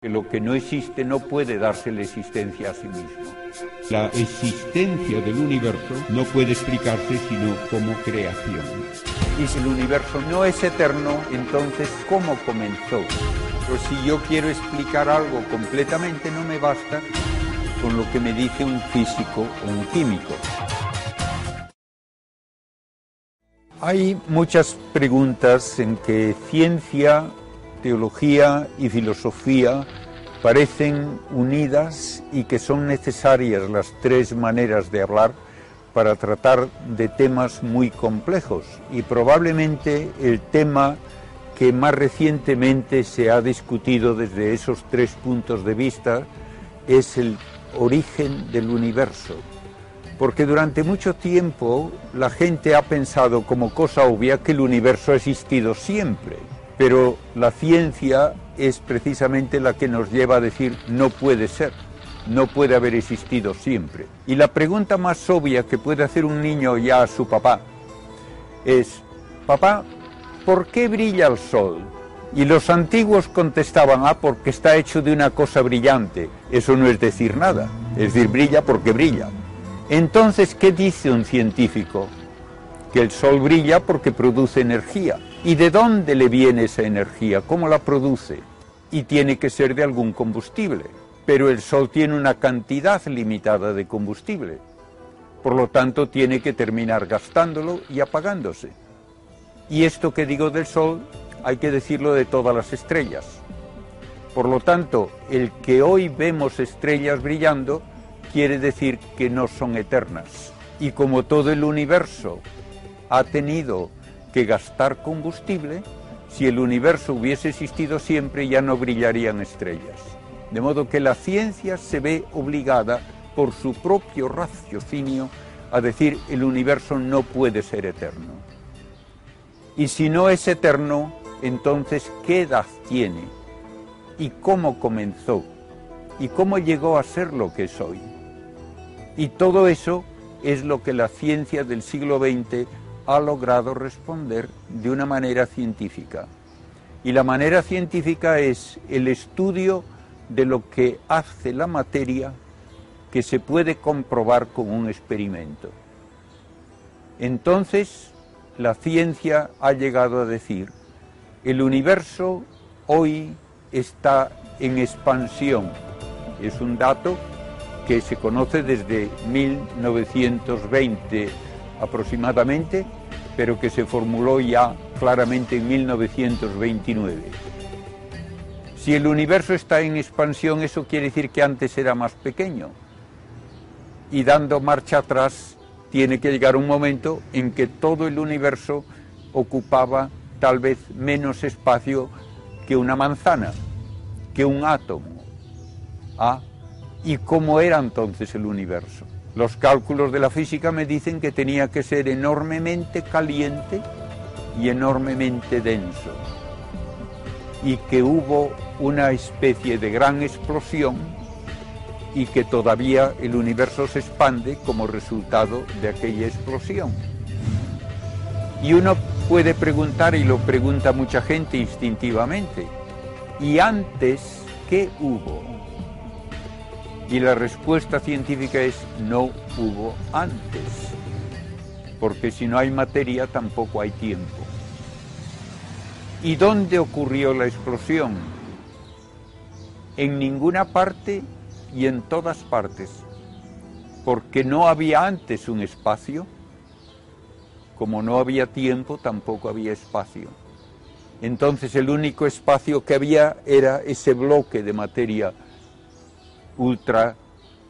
que lo que no existe no puede darse la existencia a sí mismo. La existencia del universo no puede explicarse sino como creación. Y si el universo no es eterno, entonces ¿cómo comenzó? Pues si yo quiero explicar algo completamente no me basta con lo que me dice un físico o un químico. Hay muchas preguntas en que ciencia teología y filosofía parecen unidas y que son necesarias las tres maneras de hablar para tratar de temas muy complejos. Y probablemente el tema que más recientemente se ha discutido desde esos tres puntos de vista es el origen del universo. Porque durante mucho tiempo la gente ha pensado como cosa obvia que el universo ha existido siempre pero la ciencia es precisamente la que nos lleva a decir no puede ser, no puede haber existido siempre. Y la pregunta más obvia que puede hacer un niño ya a su papá es, papá, ¿por qué brilla el sol? Y los antiguos contestaban, ah, porque está hecho de una cosa brillante. Eso no es decir nada, es decir, brilla porque brilla. Entonces, ¿qué dice un científico? Que el sol brilla porque produce energía. ¿Y de dónde le viene esa energía? ¿Cómo la produce? Y tiene que ser de algún combustible. Pero el Sol tiene una cantidad limitada de combustible. Por lo tanto, tiene que terminar gastándolo y apagándose. Y esto que digo del Sol, hay que decirlo de todas las estrellas. Por lo tanto, el que hoy vemos estrellas brillando quiere decir que no son eternas. Y como todo el universo ha tenido que gastar combustible, si el universo hubiese existido siempre ya no brillarían estrellas. De modo que la ciencia se ve obligada por su propio raciocinio a decir el universo no puede ser eterno. Y si no es eterno, entonces ¿qué edad tiene? ¿Y cómo comenzó? ¿Y cómo llegó a ser lo que es hoy? Y todo eso es lo que la ciencia del siglo XX ha logrado responder de una manera científica. Y la manera científica es el estudio de lo que hace la materia que se puede comprobar con un experimento. Entonces, la ciencia ha llegado a decir, el universo hoy está en expansión. Es un dato que se conoce desde 1920 aproximadamente pero que se formuló ya claramente en 1929. Si el universo está en expansión, eso quiere decir que antes era más pequeño. Y dando marcha atrás, tiene que llegar un momento en que todo el universo ocupaba tal vez menos espacio que una manzana, que un átomo. ¿Ah? ¿Y cómo era entonces el universo? Los cálculos de la física me dicen que tenía que ser enormemente caliente y enormemente denso y que hubo una especie de gran explosión y que todavía el universo se expande como resultado de aquella explosión. Y uno puede preguntar, y lo pregunta mucha gente instintivamente, ¿y antes qué hubo? Y la respuesta científica es no hubo antes, porque si no hay materia tampoco hay tiempo. ¿Y dónde ocurrió la explosión? En ninguna parte y en todas partes, porque no había antes un espacio, como no había tiempo tampoco había espacio. Entonces el único espacio que había era ese bloque de materia ultra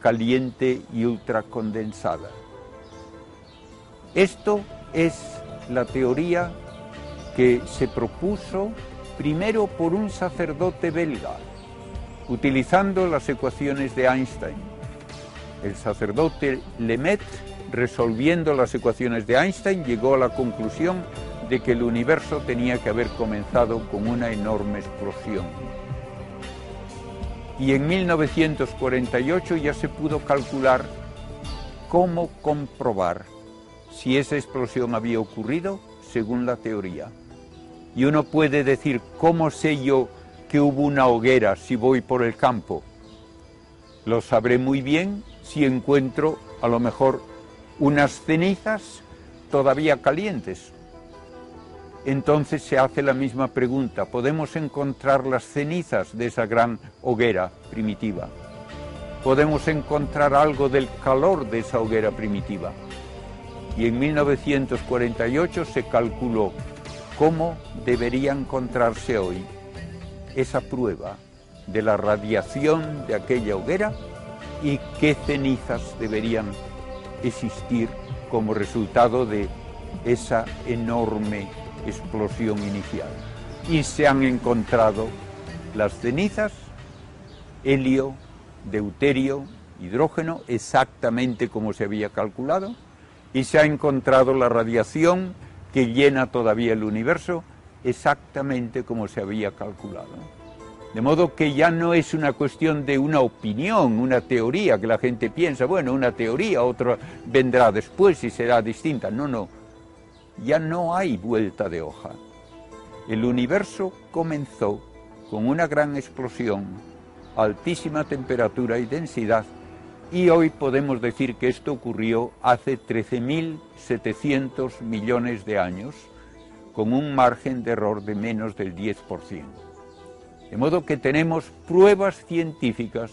caliente y ultra condensada. Esto es la teoría que se propuso primero por un sacerdote belga, utilizando las ecuaciones de Einstein. El sacerdote Lemaitre, resolviendo las ecuaciones de Einstein, llegó a la conclusión de que el universo tenía que haber comenzado con una enorme explosión y en 1948 ya se pudo calcular cómo comprobar si esa explosión había ocurrido según la teoría. Y uno puede decir, ¿cómo sé yo que hubo una hoguera si voy por el campo. Lo sabré muy bien si encuentro a lo mejor unas cenizas todavía calientes. Entonces se hace la misma pregunta, ¿podemos encontrar las cenizas de esa gran hoguera primitiva? ¿Podemos encontrar algo del calor de esa hoguera primitiva? Y en 1948 se calculó cómo debería encontrarse hoy esa prueba de la radiación de aquella hoguera y qué cenizas deberían existir como resultado de esa enorme explosión inicial. Y se han encontrado las cenizas, helio, deuterio, hidrógeno, exactamente como se había calculado, y se ha encontrado la radiación que llena todavía el universo, exactamente como se había calculado. De modo que ya no es una cuestión de una opinión, una teoría que la gente piensa, bueno, una teoría, otra vendrá después y será distinta. No, no, ya no hay vuelta de hoja. El universo comenzó con una gran explosión, altísima temperatura y densidad, y hoy podemos decir que esto ocurrió hace 13.700 millones de años, con un margen de error de menos del 10%. De modo que tenemos pruebas científicas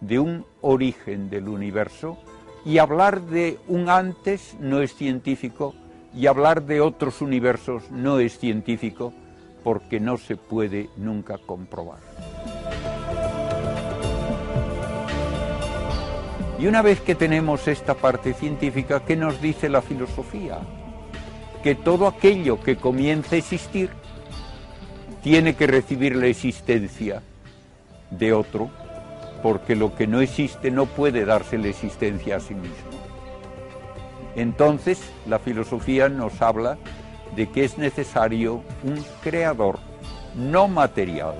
de un origen del universo y hablar de un antes no es científico y hablar de otros universos no es científico porque no se puede nunca comprobar. Y una vez que tenemos esta parte científica, ¿qué nos dice la filosofía? Que todo aquello que comienza a existir tiene que recibir la existencia de otro, porque lo que no existe no puede darse la existencia a sí mismo. Entonces, la filosofía nos habla de que es necesario un creador no material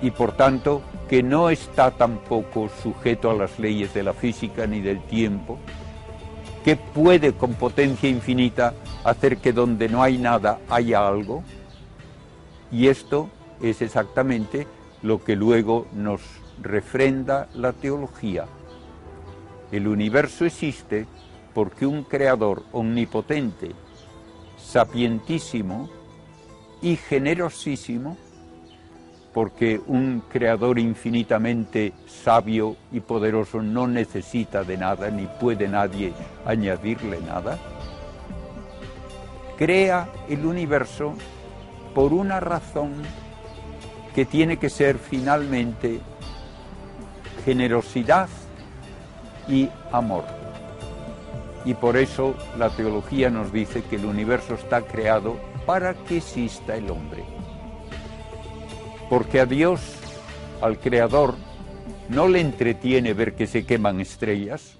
y por tanto que no está tampoco sujeto a las leyes de la física ni del tiempo, que puede con potencia infinita hacer que donde no hay nada haya algo, y esto es exactamente lo que luego nos refrenda la teología. El universo existe porque un creador omnipotente, sapientísimo y generosísimo, porque un creador infinitamente sabio y poderoso no necesita de nada, ni puede nadie añadirle nada, crea el universo por una razón que tiene que ser finalmente generosidad y amor. Y por eso la teología nos dice que el universo está creado para que exista el hombre. Porque a Dios, al Creador, no le entretiene ver que se queman estrellas,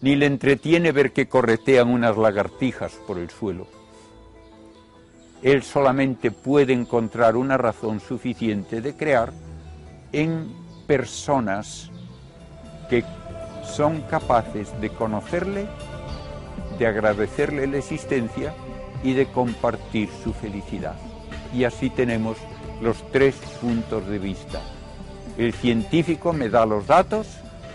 ni le entretiene ver que corretean unas lagartijas por el suelo él solamente puede encontrar una razón suficiente de crear en personas que son capaces de conocerle, de agradecerle la existencia y de compartir su felicidad. Y así tenemos los tres puntos de vista. El científico me da los datos,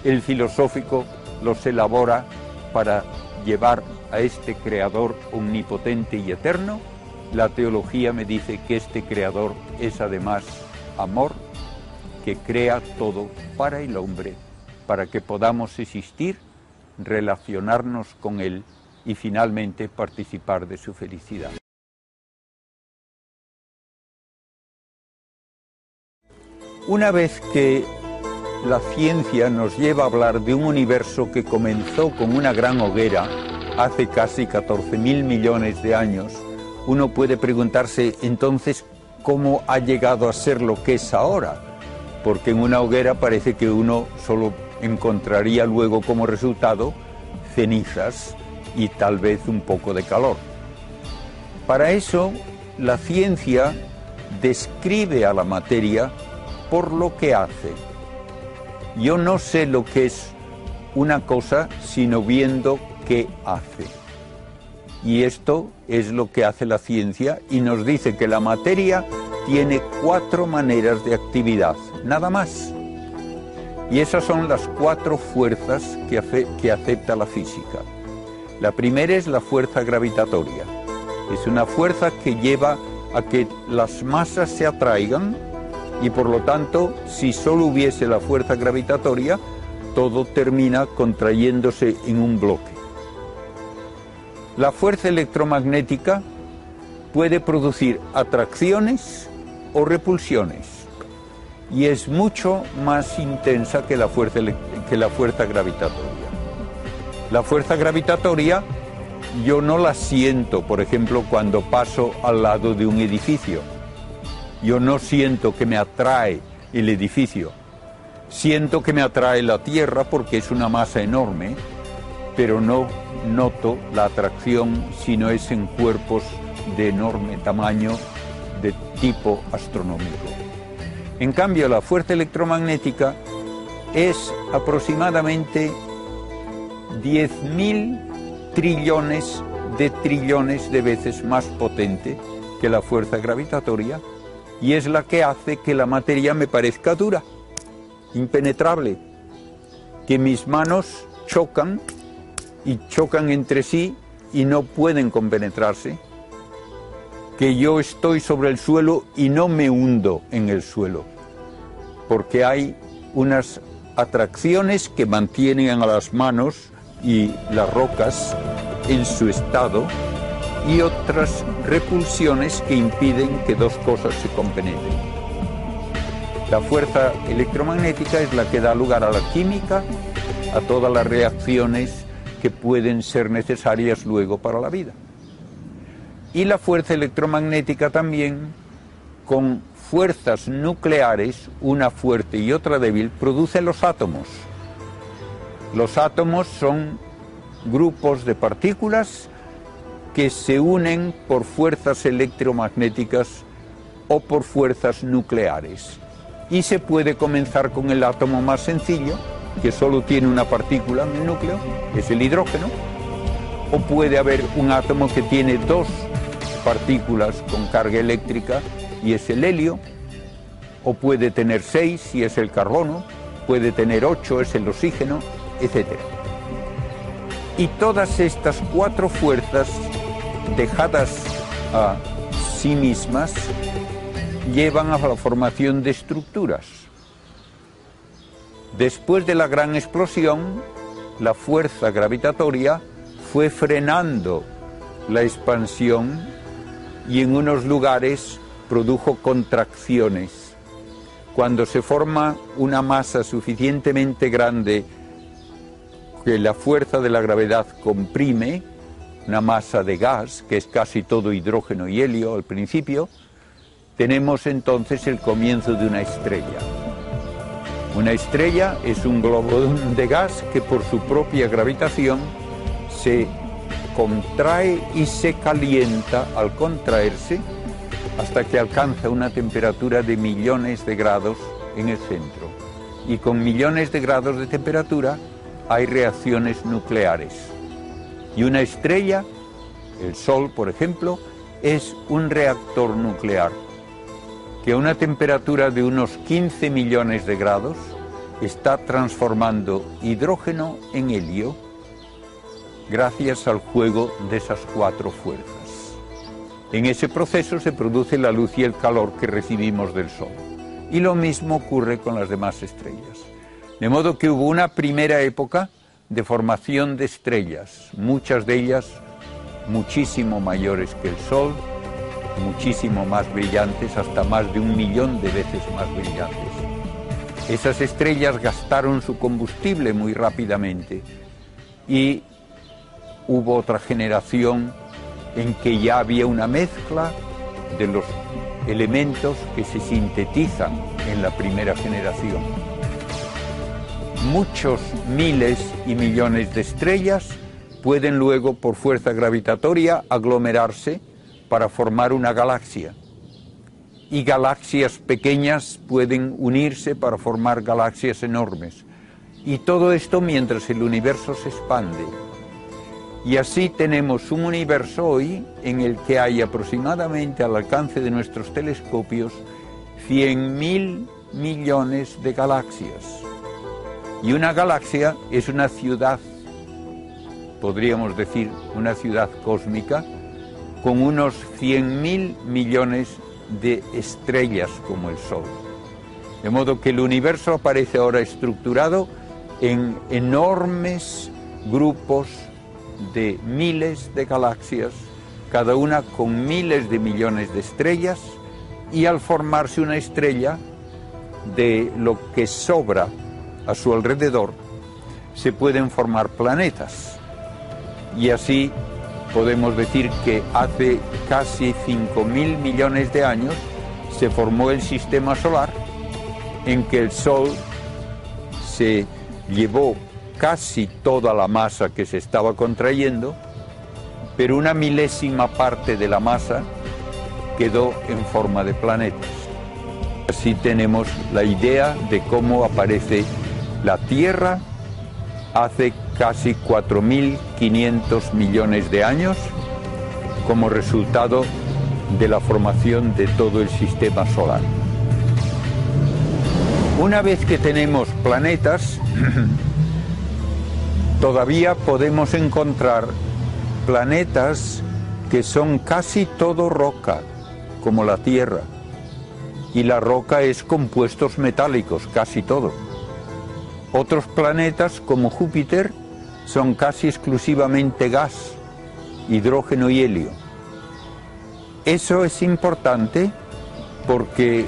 el filosófico los elabora para llevar a este creador omnipotente y eterno la teología me dice que este creador es además amor que crea todo para el hombre, para que podamos existir, relacionarnos con él y finalmente participar de su felicidad. Una vez que la ciencia nos lleva a hablar de un universo que comenzó con una gran hoguera hace casi 14 mil millones de años, uno puede preguntarse entonces cómo ha llegado a ser lo que es ahora, porque en una hoguera parece que uno solo encontraría luego como resultado cenizas y tal vez un poco de calor. Para eso, la ciencia describe a la materia por lo que hace. Yo no sé lo que es una cosa sino viendo qué hace. Y esto es lo que hace la ciencia y nos dice que la materia tiene cuatro maneras de actividad, nada más. Y esas son las cuatro fuerzas que, acepta la física. La primera es la fuerza gravitatoria. Es una fuerza que lleva a que las masas se atraigan y por lo tanto, si solo hubiese la fuerza gravitatoria, todo termina contrayéndose en un bloque. La fuerza electromagnética puede producir atracciones o repulsiones y es mucho más intensa que la fuerza, que la fuerza gravitatoria. La fuerza gravitatoria yo no la siento, por ejemplo, cuando paso al lado de un edificio. Yo no siento que me atrae el edificio. Siento que me atrae la Tierra porque es una masa enorme, pero no noto la atracción si no es en cuerpos de enorme tamaño de tipo astronómico. En cambio, la fuerza electromagnética es aproximadamente 10.000 trillones de trillones de veces más potente que la fuerza gravitatoria y es la que hace que la materia me parezca dura, impenetrable, que mis manos chocan y chocan entre sí y no pueden compenetrarse, que yo estoy sobre el suelo y no me hundo en el suelo, porque hay unas atracciones que mantienen a las manos y las rocas en su estado y otras repulsiones que impiden que dos cosas se compenetren. La fuerza electromagnética es la que da lugar a la química, a todas las reacciones que pueden ser necesarias luego para la vida. Y la fuerza electromagnética también, con fuerzas nucleares, una fuerte y otra débil, produce los átomos. Los átomos son grupos de partículas que se unen por fuerzas electromagnéticas o por fuerzas nucleares. Y se puede comenzar con el átomo más sencillo, que solo tiene una partícula en el núcleo, es el hidrógeno, o puede haber un átomo que tiene dos partículas con carga eléctrica y es el helio, o puede tener seis si es el carbono, puede tener ocho, es el oxígeno, etc. Y todas estas cuatro fuerzas dejadas a sí mismas, llevan a la formación de estructuras. Después de la gran explosión, la fuerza gravitatoria fue frenando la expansión y en unos lugares produjo contracciones. Cuando se forma una masa suficientemente grande que la fuerza de la gravedad comprime, una masa de gas, que es casi todo hidrógeno y helio al principio, tenemos entonces el comienzo de una estrella. Una estrella es un globo de gas que por su propia gravitación se contrae y se calienta al contraerse hasta que alcanza una temperatura de millones de grados en el centro. Y con millones de grados de temperatura hay reacciones nucleares. Y una estrella, el Sol por ejemplo, es un reactor nuclear que a una temperatura de unos 15 millones de grados está transformando hidrógeno en helio gracias al juego de esas cuatro fuerzas. En ese proceso se produce la luz y el calor que recibimos del Sol. Y lo mismo ocurre con las demás estrellas. De modo que hubo una primera época de formación de estrellas, muchas de ellas muchísimo mayores que el Sol, muchísimo más brillantes, hasta más de un millón de veces más brillantes. Esas estrellas gastaron su combustible muy rápidamente y hubo otra generación en que ya había una mezcla de los elementos que se sintetizan en la primera generación muchos miles y millones de estrellas pueden luego, por fuerza gravitatoria, aglomerarse para formar una galaxia. Y galaxias pequeñas pueden unirse para formar galaxias enormes. Y todo esto mientras el universo se expande. Y así tenemos un universo hoy en el que hay aproximadamente al alcance de nuestros telescopios 100.000 millones de galaxias. Y una galaxia es una ciudad, podríamos decir, una ciudad cósmica con unos 100.000 millones de estrellas como el Sol. De modo que el universo aparece ahora estructurado en enormes grupos de miles de galaxias, cada una con miles de millones de estrellas, y al formarse una estrella, de lo que sobra a su alrededor, se pueden formar planetas. Y así podemos decir que hace casi 5.000 millones de años se formó el sistema solar en que el Sol se llevó casi toda la masa que se estaba contrayendo, pero una milésima parte de la masa quedó en forma de planetas. Así tenemos la idea de cómo aparece la Tierra hace casi 4.500 millones de años como resultado de la formación de todo el sistema solar. Una vez que tenemos planetas, todavía podemos encontrar planetas que son casi todo roca, como la Tierra. Y la roca es compuestos metálicos, casi todo. Otros planetas, como Júpiter, son casi exclusivamente gas, hidrógeno y helio. Eso es importante porque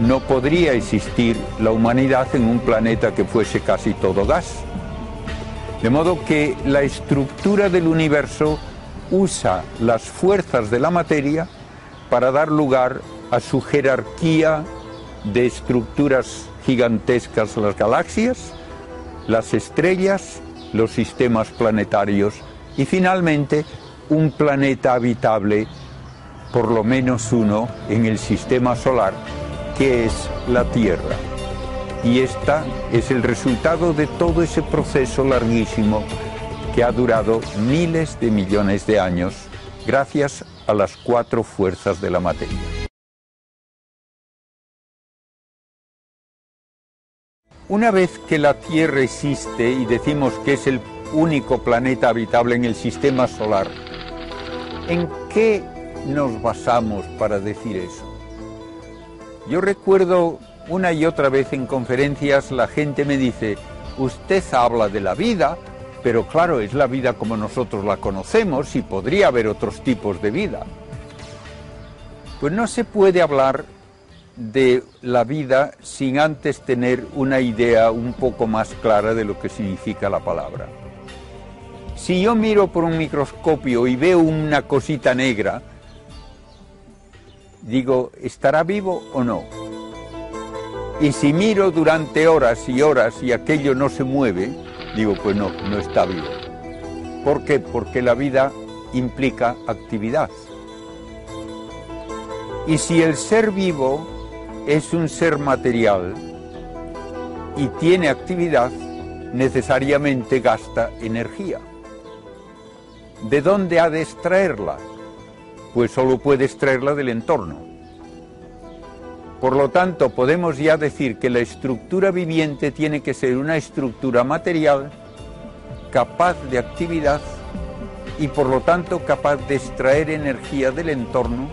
no podría existir la humanidad en un planeta que fuese casi todo gas. De modo que la estructura del universo usa las fuerzas de la materia para dar lugar a su jerarquía de estructuras gigantescas, las galaxias, las estrellas, los sistemas planetarios y finalmente un planeta habitable, por lo menos uno, en el sistema solar, que es la Tierra. Y esta es el resultado de todo ese proceso larguísimo que ha durado miles de millones de años gracias a las cuatro fuerzas de la materia. Una vez que la Tierra existe y decimos que es el único planeta habitable en el sistema solar, ¿en qué nos basamos para decir eso? Yo recuerdo una y otra vez en conferencias la gente me dice, usted habla de la vida, pero claro, es la vida como nosotros la conocemos y podría haber otros tipos de vida. Pues no se puede hablar de la vida sin antes tener una idea un poco más clara de lo que significa la palabra. Si yo miro por un microscopio y veo una cosita negra, digo, ¿estará vivo o no? Y si miro durante horas y horas y aquello no se mueve, digo, pues no, no está vivo. ¿Por qué? Porque la vida implica actividad. Y si el ser vivo es un ser material y tiene actividad, necesariamente gasta energía. ¿De dónde ha de extraerla? Pues solo puede extraerla del entorno. Por lo tanto, podemos ya decir que la estructura viviente tiene que ser una estructura material capaz de actividad y por lo tanto capaz de extraer energía del entorno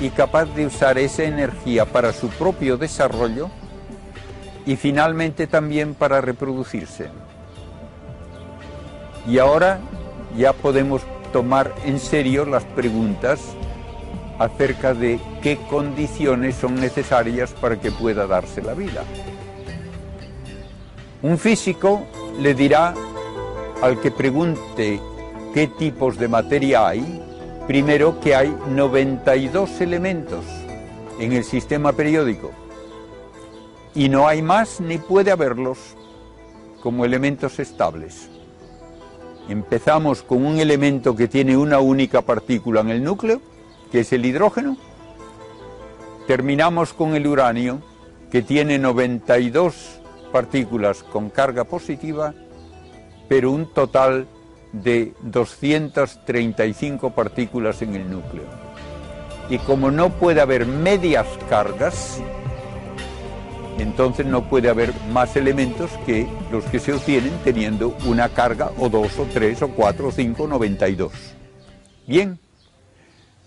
y capaz de usar esa energía para su propio desarrollo y finalmente también para reproducirse. Y ahora ya podemos tomar en serio las preguntas acerca de qué condiciones son necesarias para que pueda darse la vida. Un físico le dirá al que pregunte qué tipos de materia hay, Primero que hay 92 elementos en el sistema periódico y no hay más ni puede haberlos como elementos estables. Empezamos con un elemento que tiene una única partícula en el núcleo, que es el hidrógeno. Terminamos con el uranio, que tiene 92 partículas con carga positiva, pero un total de 235 partículas en el núcleo. Y como no puede haber medias cargas, entonces no puede haber más elementos que los que se obtienen teniendo una carga o dos o tres o cuatro o cinco, 92. Bien,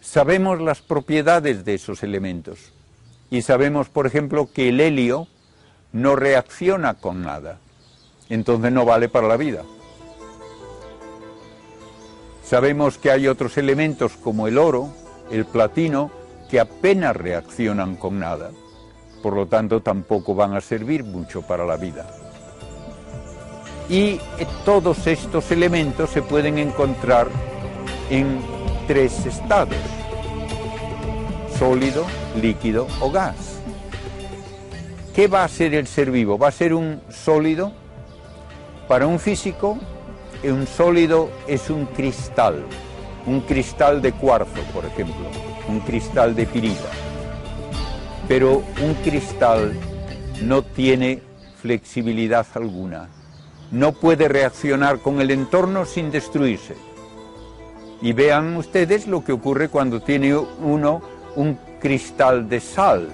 sabemos las propiedades de esos elementos y sabemos, por ejemplo, que el helio no reacciona con nada, entonces no vale para la vida. Sabemos que hay otros elementos como el oro, el platino, que apenas reaccionan con nada, por lo tanto tampoco van a servir mucho para la vida. Y todos estos elementos se pueden encontrar en tres estados, sólido, líquido o gas. ¿Qué va a ser el ser vivo? ¿Va a ser un sólido? Para un físico, un sólido es un cristal, un cristal de cuarzo, por ejemplo, un cristal de pirita. Pero un cristal no tiene flexibilidad alguna, no puede reaccionar con el entorno sin destruirse. Y vean ustedes lo que ocurre cuando tiene uno un cristal de sal.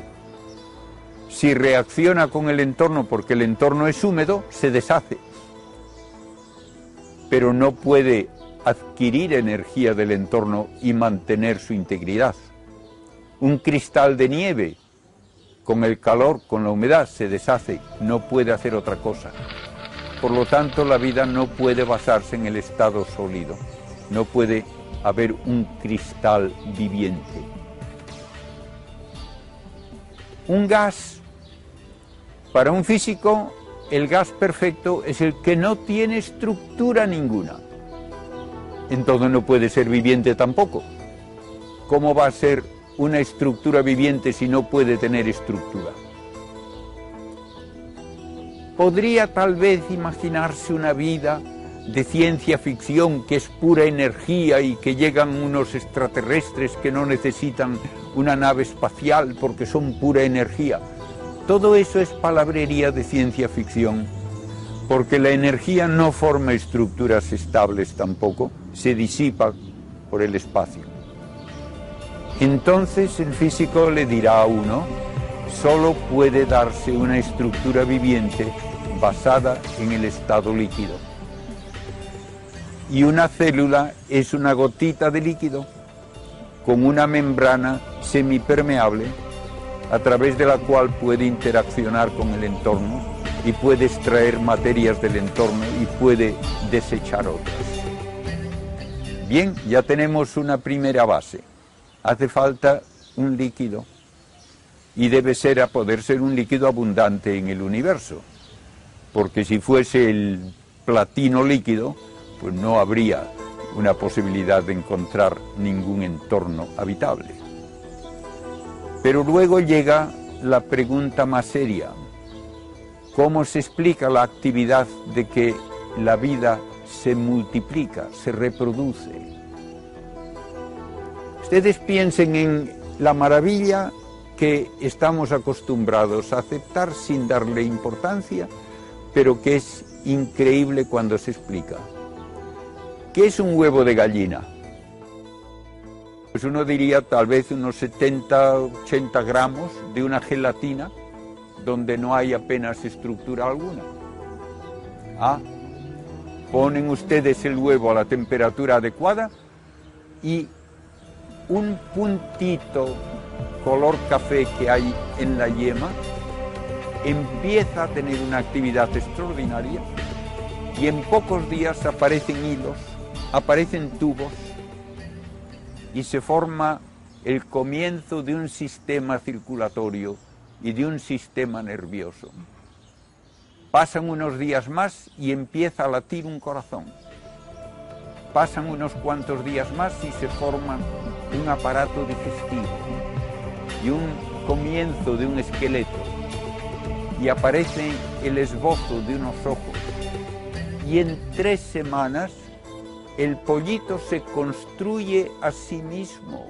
Si reacciona con el entorno porque el entorno es húmedo, se deshace. Pero no puede adquirir energía del entorno y mantener su integridad. Un cristal de nieve, con el calor, con la humedad, se deshace, no puede hacer otra cosa. Por lo tanto, la vida no puede basarse en el estado sólido, no puede haber un cristal viviente. Un gas, para un físico, el gas perfecto es el que no tiene estructura ninguna. Entonces no puede ser viviente tampoco. ¿Cómo va a ser una estructura viviente si no puede tener estructura? Podría tal vez imaginarse una vida de ciencia ficción que es pura energía y que llegan unos extraterrestres que no necesitan una nave espacial porque son pura energía. Todo eso es palabrería de ciencia ficción, porque la energía no forma estructuras estables tampoco, se disipa por el espacio. Entonces el físico le dirá a uno, solo puede darse una estructura viviente basada en el estado líquido y una célula es una gotita de líquido con una membrana semipermeable a través de la cual puede interaccionar con el entorno y puede extraer materias del entorno y puede desechar otras. Bien, ya tenemos una primera base. Hace falta un líquido y debe ser a poder ser un líquido abundante en el universo, porque si fuese el platino líquido, pues no habría una posibilidad de encontrar ningún entorno habitable. Pero luego llega la pregunta más seria. ¿Cómo se explica la actividad de que la vida se multiplica, se reproduce? Ustedes piensen en la maravilla que estamos acostumbrados a aceptar sin darle importancia, pero que es increíble cuando se explica. ¿Qué es un huevo de gallina? Pues uno diría tal vez unos 70, 80 gramos de una gelatina donde no hay apenas estructura alguna. Ah, ponen ustedes el huevo a la temperatura adecuada y un puntito color café que hay en la yema empieza a tener una actividad extraordinaria y en pocos días aparecen hilos aparecen tubos y se forma el comienzo de un sistema circulatorio y de un sistema nervioso. Pasan unos días más y empieza a latir un corazón. Pasan unos cuantos días más y se forma un aparato digestivo y un comienzo de un esqueleto. Y aparece el esbozo de unos ojos. Y en tres semanas el pollito se construye a sí mismo,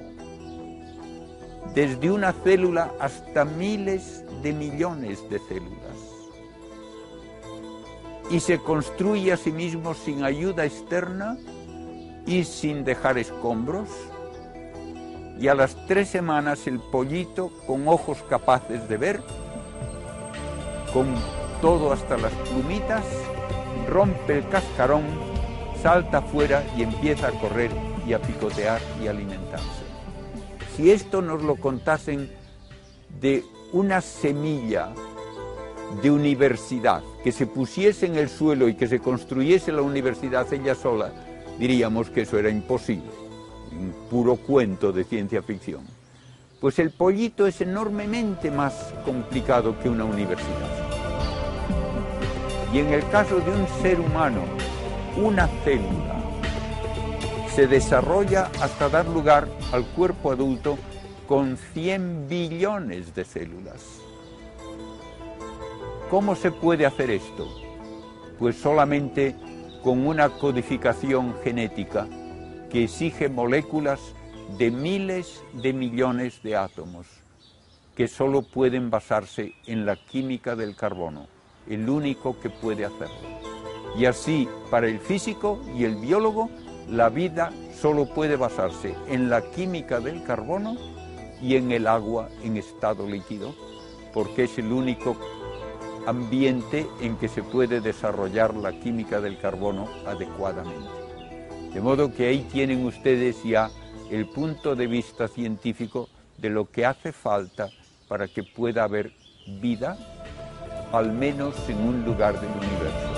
desde una célula hasta miles de millones de células. Y se construye a sí mismo sin ayuda externa y sin dejar escombros. Y a las tres semanas el pollito, con ojos capaces de ver, con todo hasta las plumitas, rompe el cascarón, salta fuera y empieza a correr y a picotear y alimentarse. Si esto nos lo contasen de una semilla de universidad que se pusiese en el suelo y que se construyese la universidad ella sola, diríamos que eso era imposible, un puro cuento de ciencia ficción. Pues el pollito es enormemente más complicado que una universidad. Y en el caso de un ser humano, una célula se desarrolla hasta dar lugar al cuerpo adulto con 100 billones de células. ¿Cómo se puede hacer esto? Pues solamente con una codificación genética que exige moléculas de miles de millones de átomos que solo pueden basarse en la química del carbono, el único que puede hacerlo. Y así, para el físico y el biólogo, la vida solo puede basarse en la química del carbono y en el agua en estado líquido, porque es el único ambiente en que se puede desarrollar la química del carbono adecuadamente. De modo que ahí tienen ustedes ya el punto de vista científico de lo que hace falta para que pueda haber vida, al menos en un lugar del universo.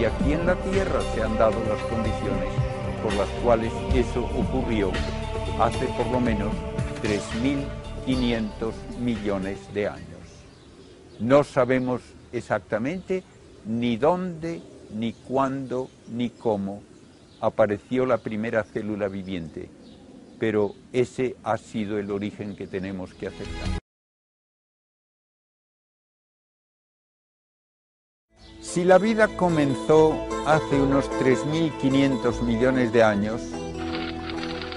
Y aquí en la Tierra se han dado las condiciones por las cuales eso ocurrió hace por lo menos 3.500 millones de años. No sabemos exactamente ni dónde, ni cuándo, ni cómo apareció la primera célula viviente, pero ese ha sido el origen que tenemos que aceptar. Si la vida comenzó hace unos 3.500 millones de años,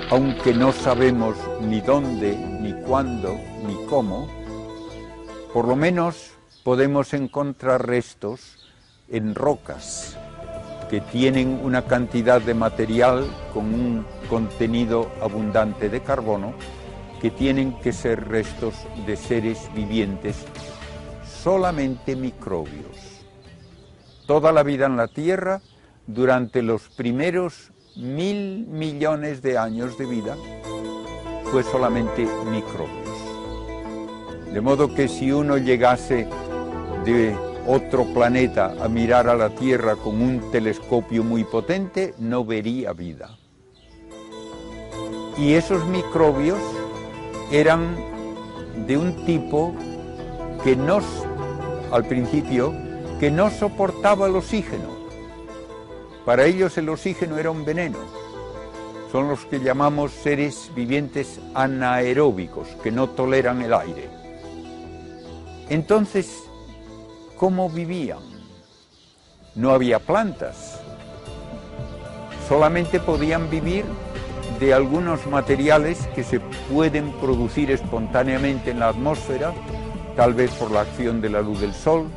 aunque no sabemos ni dónde, ni cuándo, ni cómo, por lo menos podemos encontrar restos en rocas que tienen una cantidad de material con un contenido abundante de carbono, que tienen que ser restos de seres vivientes, solamente microbios. Toda la vida en la Tierra, durante los primeros mil millones de años de vida, fue solamente microbios. De modo que si uno llegase de otro planeta a mirar a la Tierra con un telescopio muy potente, no vería vida. Y esos microbios eran de un tipo que no, al principio, que no soportaba el oxígeno. Para ellos el oxígeno era un veneno. Son los que llamamos seres vivientes anaeróbicos, que no toleran el aire. Entonces, cómo vivían. No había plantas, solamente podían vivir de algunos materiales que se pueden producir espontáneamente en la atmósfera, tal vez por la acción de la luz del sol,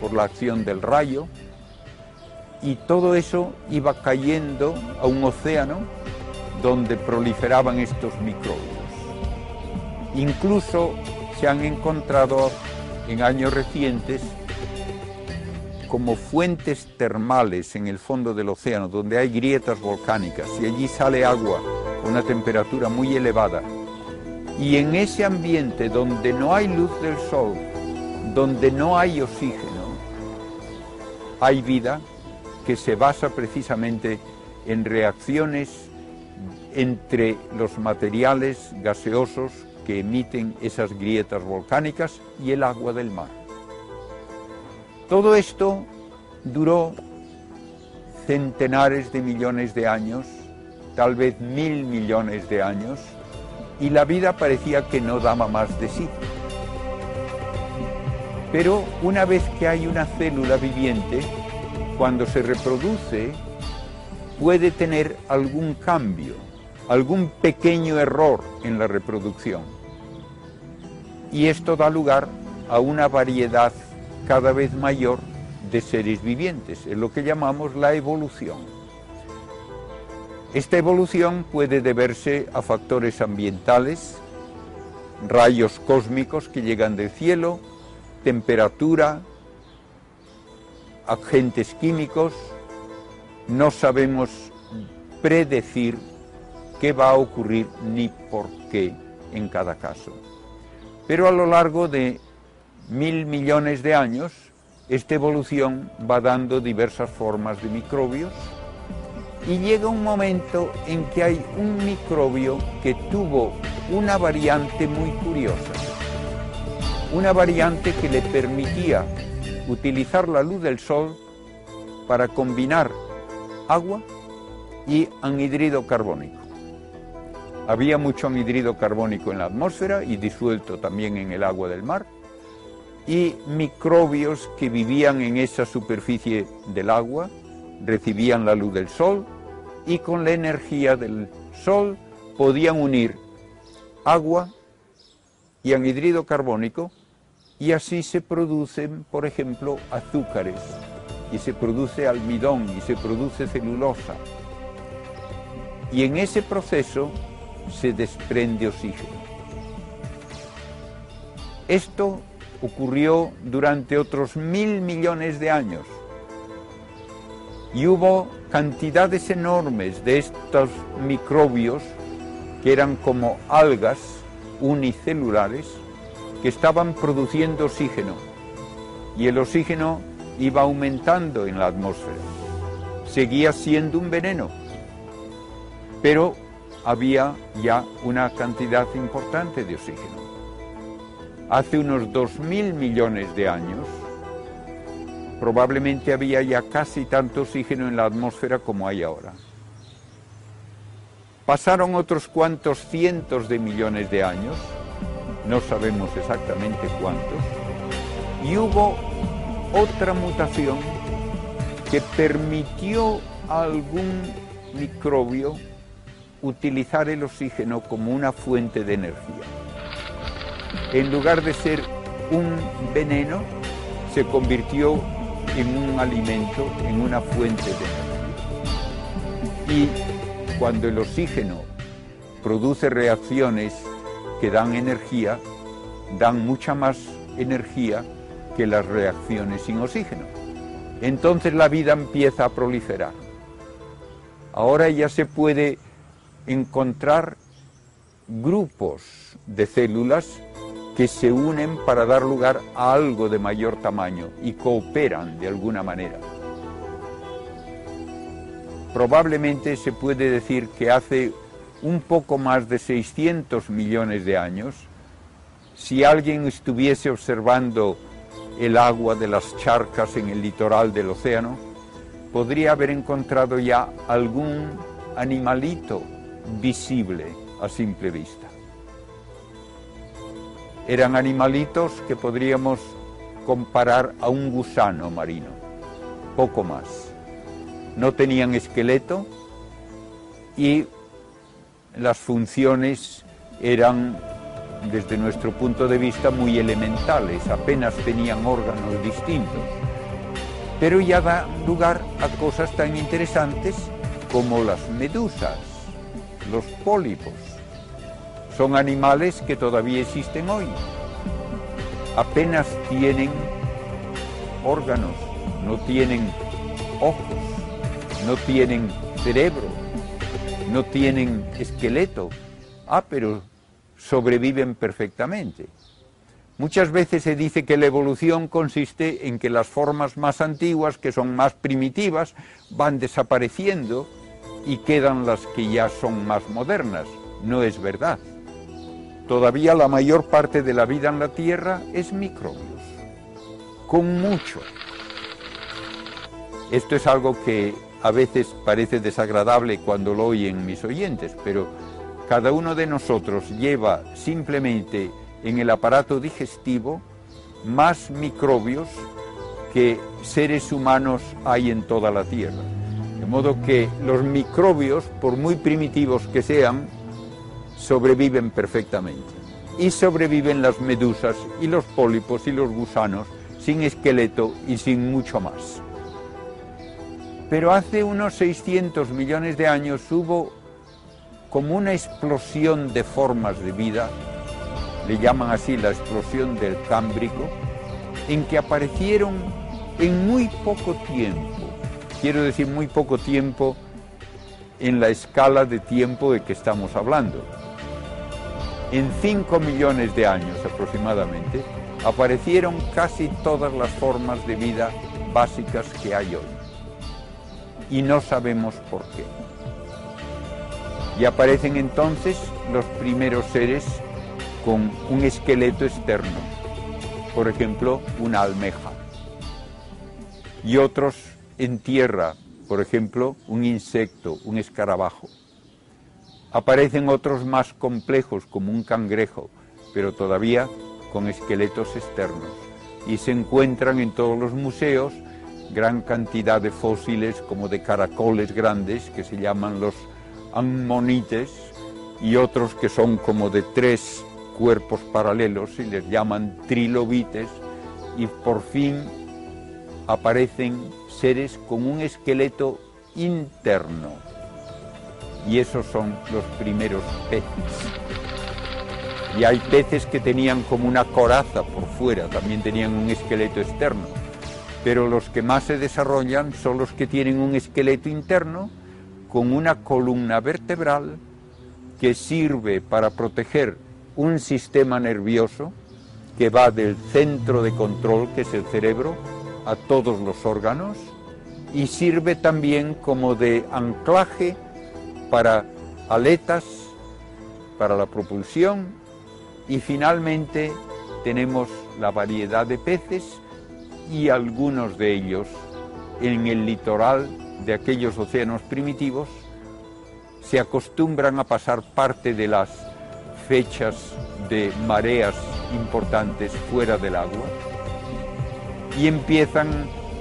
por la acción del rayo, y todo eso iba cayendo a un océano donde proliferaban estos microbios. Incluso se han encontrado en años recientes como fuentes termales en el fondo del océano, donde hay grietas volcánicas y allí sale agua a una temperatura muy elevada. Y en ese ambiente donde no hay luz del sol, donde no hay oxígeno, hay vida que se basa precisamente en reacciones entre los materiales gaseosos que emiten esas grietas volcánicas y el agua del mar. Todo esto duró centenares de millones de años, tal vez mil millones de años, y la vida parecía que no daba más de sí. Pero una vez que hay una célula viviente, cuando se reproduce, puede tener algún cambio, algún pequeño error en la reproducción. Y esto da lugar a una variedad cada vez mayor de seres vivientes, es lo que llamamos la evolución. Esta evolución puede deberse a factores ambientales, rayos cósmicos que llegan del cielo, temperatura, agentes químicos. No sabemos predecir qué va a ocurrir ni por qué en cada caso. Pero a lo largo de mil millones de años, esta evolución va dando diversas formas de microbios y llega un momento en que hay un microbio que tuvo una variante muy curiosa, una variante que le permitía utilizar la luz del sol para combinar agua y anhidrido carbónico. Había mucho anhidrido carbónico en la atmósfera y disuelto también en el agua del mar, y microbios que vivían en esa superficie del agua recibían la luz del sol y con la energía del sol podían unir agua y anhidrido carbónico y así se producen, por ejemplo, azúcares y se produce almidón y se produce celulosa. Y en ese proceso se desprende oxígeno. Esto ocurrió durante otros mil millones de años y hubo cantidades enormes de estos microbios que eran como algas unicelulares que estaban produciendo oxígeno y el oxígeno iba aumentando en la atmósfera. Seguía siendo un veneno, pero había ya una cantidad importante de oxígeno. Hace unos dos mil millones de años, probablemente había ya casi tanto oxígeno en la atmósfera como hay ahora. Pasaron otros cuantos cientos de millones de años, no sabemos exactamente cuántos, y hubo otra mutación que permitió a algún microbio utilizar el oxígeno como una fuente de energía. En lugar de ser un veneno, se convirtió en un alimento, en una fuente de energía. Y cuando el oxígeno produce reacciones que dan energía, dan mucha más energía que las reacciones sin oxígeno. Entonces la vida empieza a proliferar. Ahora ya se puede encontrar grupos de células que se unen para dar lugar a algo de mayor tamaño y cooperan de alguna manera. Probablemente se puede decir que hace un poco más de 600 millones de años, si alguien estuviese observando el agua de las charcas en el litoral del océano, podría haber encontrado ya algún animalito visible a simple vista. Eran animalitos que podríamos comparar a un gusano marino, poco más. No tenían esqueleto y las funciones eran, desde nuestro punto de vista, muy elementales, apenas tenían órganos distintos. Pero ya da lugar a cosas tan interesantes como las medusas, los pólipos. Son animales que todavía existen hoy. Apenas tienen órganos, no tienen ojos, no tienen cerebro, no tienen esqueleto. Ah, pero sobreviven perfectamente. Muchas veces se dice que la evolución consiste en que las formas más antiguas, que son más primitivas, van desapareciendo y quedan las que ya son más modernas. No es verdad. Todavía la mayor parte de la vida en la Tierra es microbios, con mucho. Esto es algo que a veces parece desagradable cuando lo oyen mis oyentes, pero cada uno de nosotros lleva simplemente en el aparato digestivo más microbios que seres humanos hay en toda la Tierra. De modo que los microbios, por muy primitivos que sean, sobreviven perfectamente. Y sobreviven las medusas y los pólipos y los gusanos sin esqueleto y sin mucho más. Pero hace unos 600 millones de años hubo como una explosión de formas de vida, le llaman así la explosión del Cámbrico, en que aparecieron en muy poco tiempo, quiero decir muy poco tiempo en la escala de tiempo de que estamos hablando. En 5 millones de años aproximadamente, aparecieron casi todas las formas de vida básicas que hay hoy. Y no sabemos por qué. Y aparecen entonces los primeros seres con un esqueleto externo, por ejemplo, una almeja. Y otros en tierra, por ejemplo, un insecto, un escarabajo. Aparecen otros más complejos, como un cangrejo, pero todavía con esqueletos externos. Y se encuentran en todos los museos gran cantidad de fósiles como de caracoles grandes que se llaman los ammonites y otros que son como de tres cuerpos paralelos y les llaman trilobites y por fin aparecen seres con un esqueleto interno y esos son los primeros peces. Y hay peces que tenían como una coraza por fuera, también tenían un esqueleto externo. Pero los que más se desarrollan son los que tienen un esqueleto interno con una columna vertebral que sirve para proteger un sistema nervioso que va del centro de control, que es el cerebro, a todos los órganos y sirve también como de anclaje para aletas, para la propulsión y finalmente tenemos la variedad de peces y algunos de ellos en el litoral de aquellos océanos primitivos se acostumbran a pasar parte de las fechas de mareas importantes fuera del agua y empiezan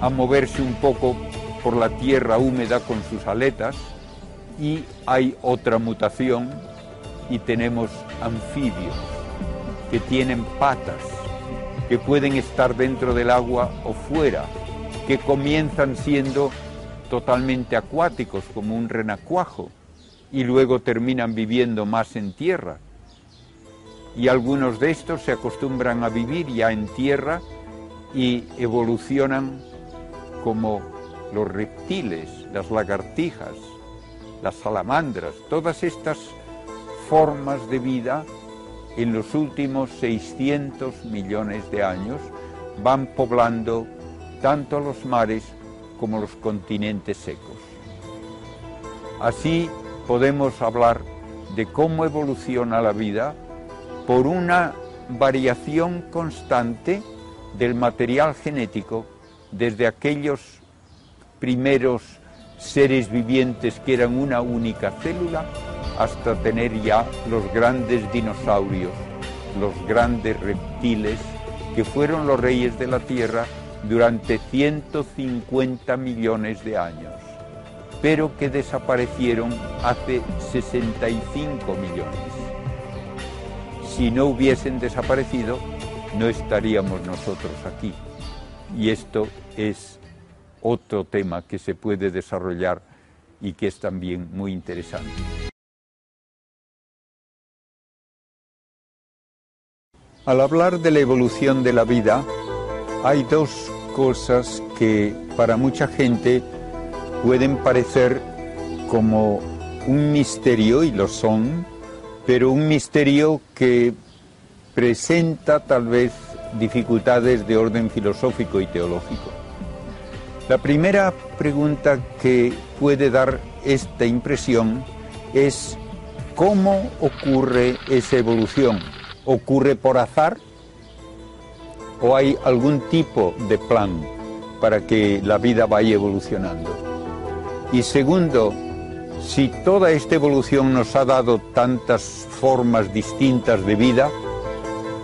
a moverse un poco por la tierra húmeda con sus aletas y hay otra mutación y tenemos anfibios que tienen patas, que pueden estar dentro del agua o fuera, que comienzan siendo totalmente acuáticos como un renacuajo y luego terminan viviendo más en tierra. Y algunos de estos se acostumbran a vivir ya en tierra y evolucionan como los reptiles, las lagartijas, las salamandras, todas estas formas de vida en los últimos 600 millones de años van poblando tanto los mares como los continentes secos. Así podemos hablar de cómo evoluciona la vida por una variación constante del material genético desde aquellos primeros seres vivientes que eran una única célula hasta tener ya los grandes dinosaurios, los grandes reptiles que fueron los reyes de la Tierra durante 150 millones de años, pero que desaparecieron hace 65 millones. Si no hubiesen desaparecido, no estaríamos nosotros aquí. Y esto es otro tema que se puede desarrollar y que es también muy interesante. Al hablar de la evolución de la vida, hay dos cosas que para mucha gente pueden parecer como un misterio, y lo son, pero un misterio que presenta tal vez dificultades de orden filosófico y teológico. La primera pregunta que puede dar esta impresión es cómo ocurre esa evolución. ¿Ocurre por azar? ¿O hay algún tipo de plan para que la vida vaya evolucionando? Y segundo, si toda esta evolución nos ha dado tantas formas distintas de vida,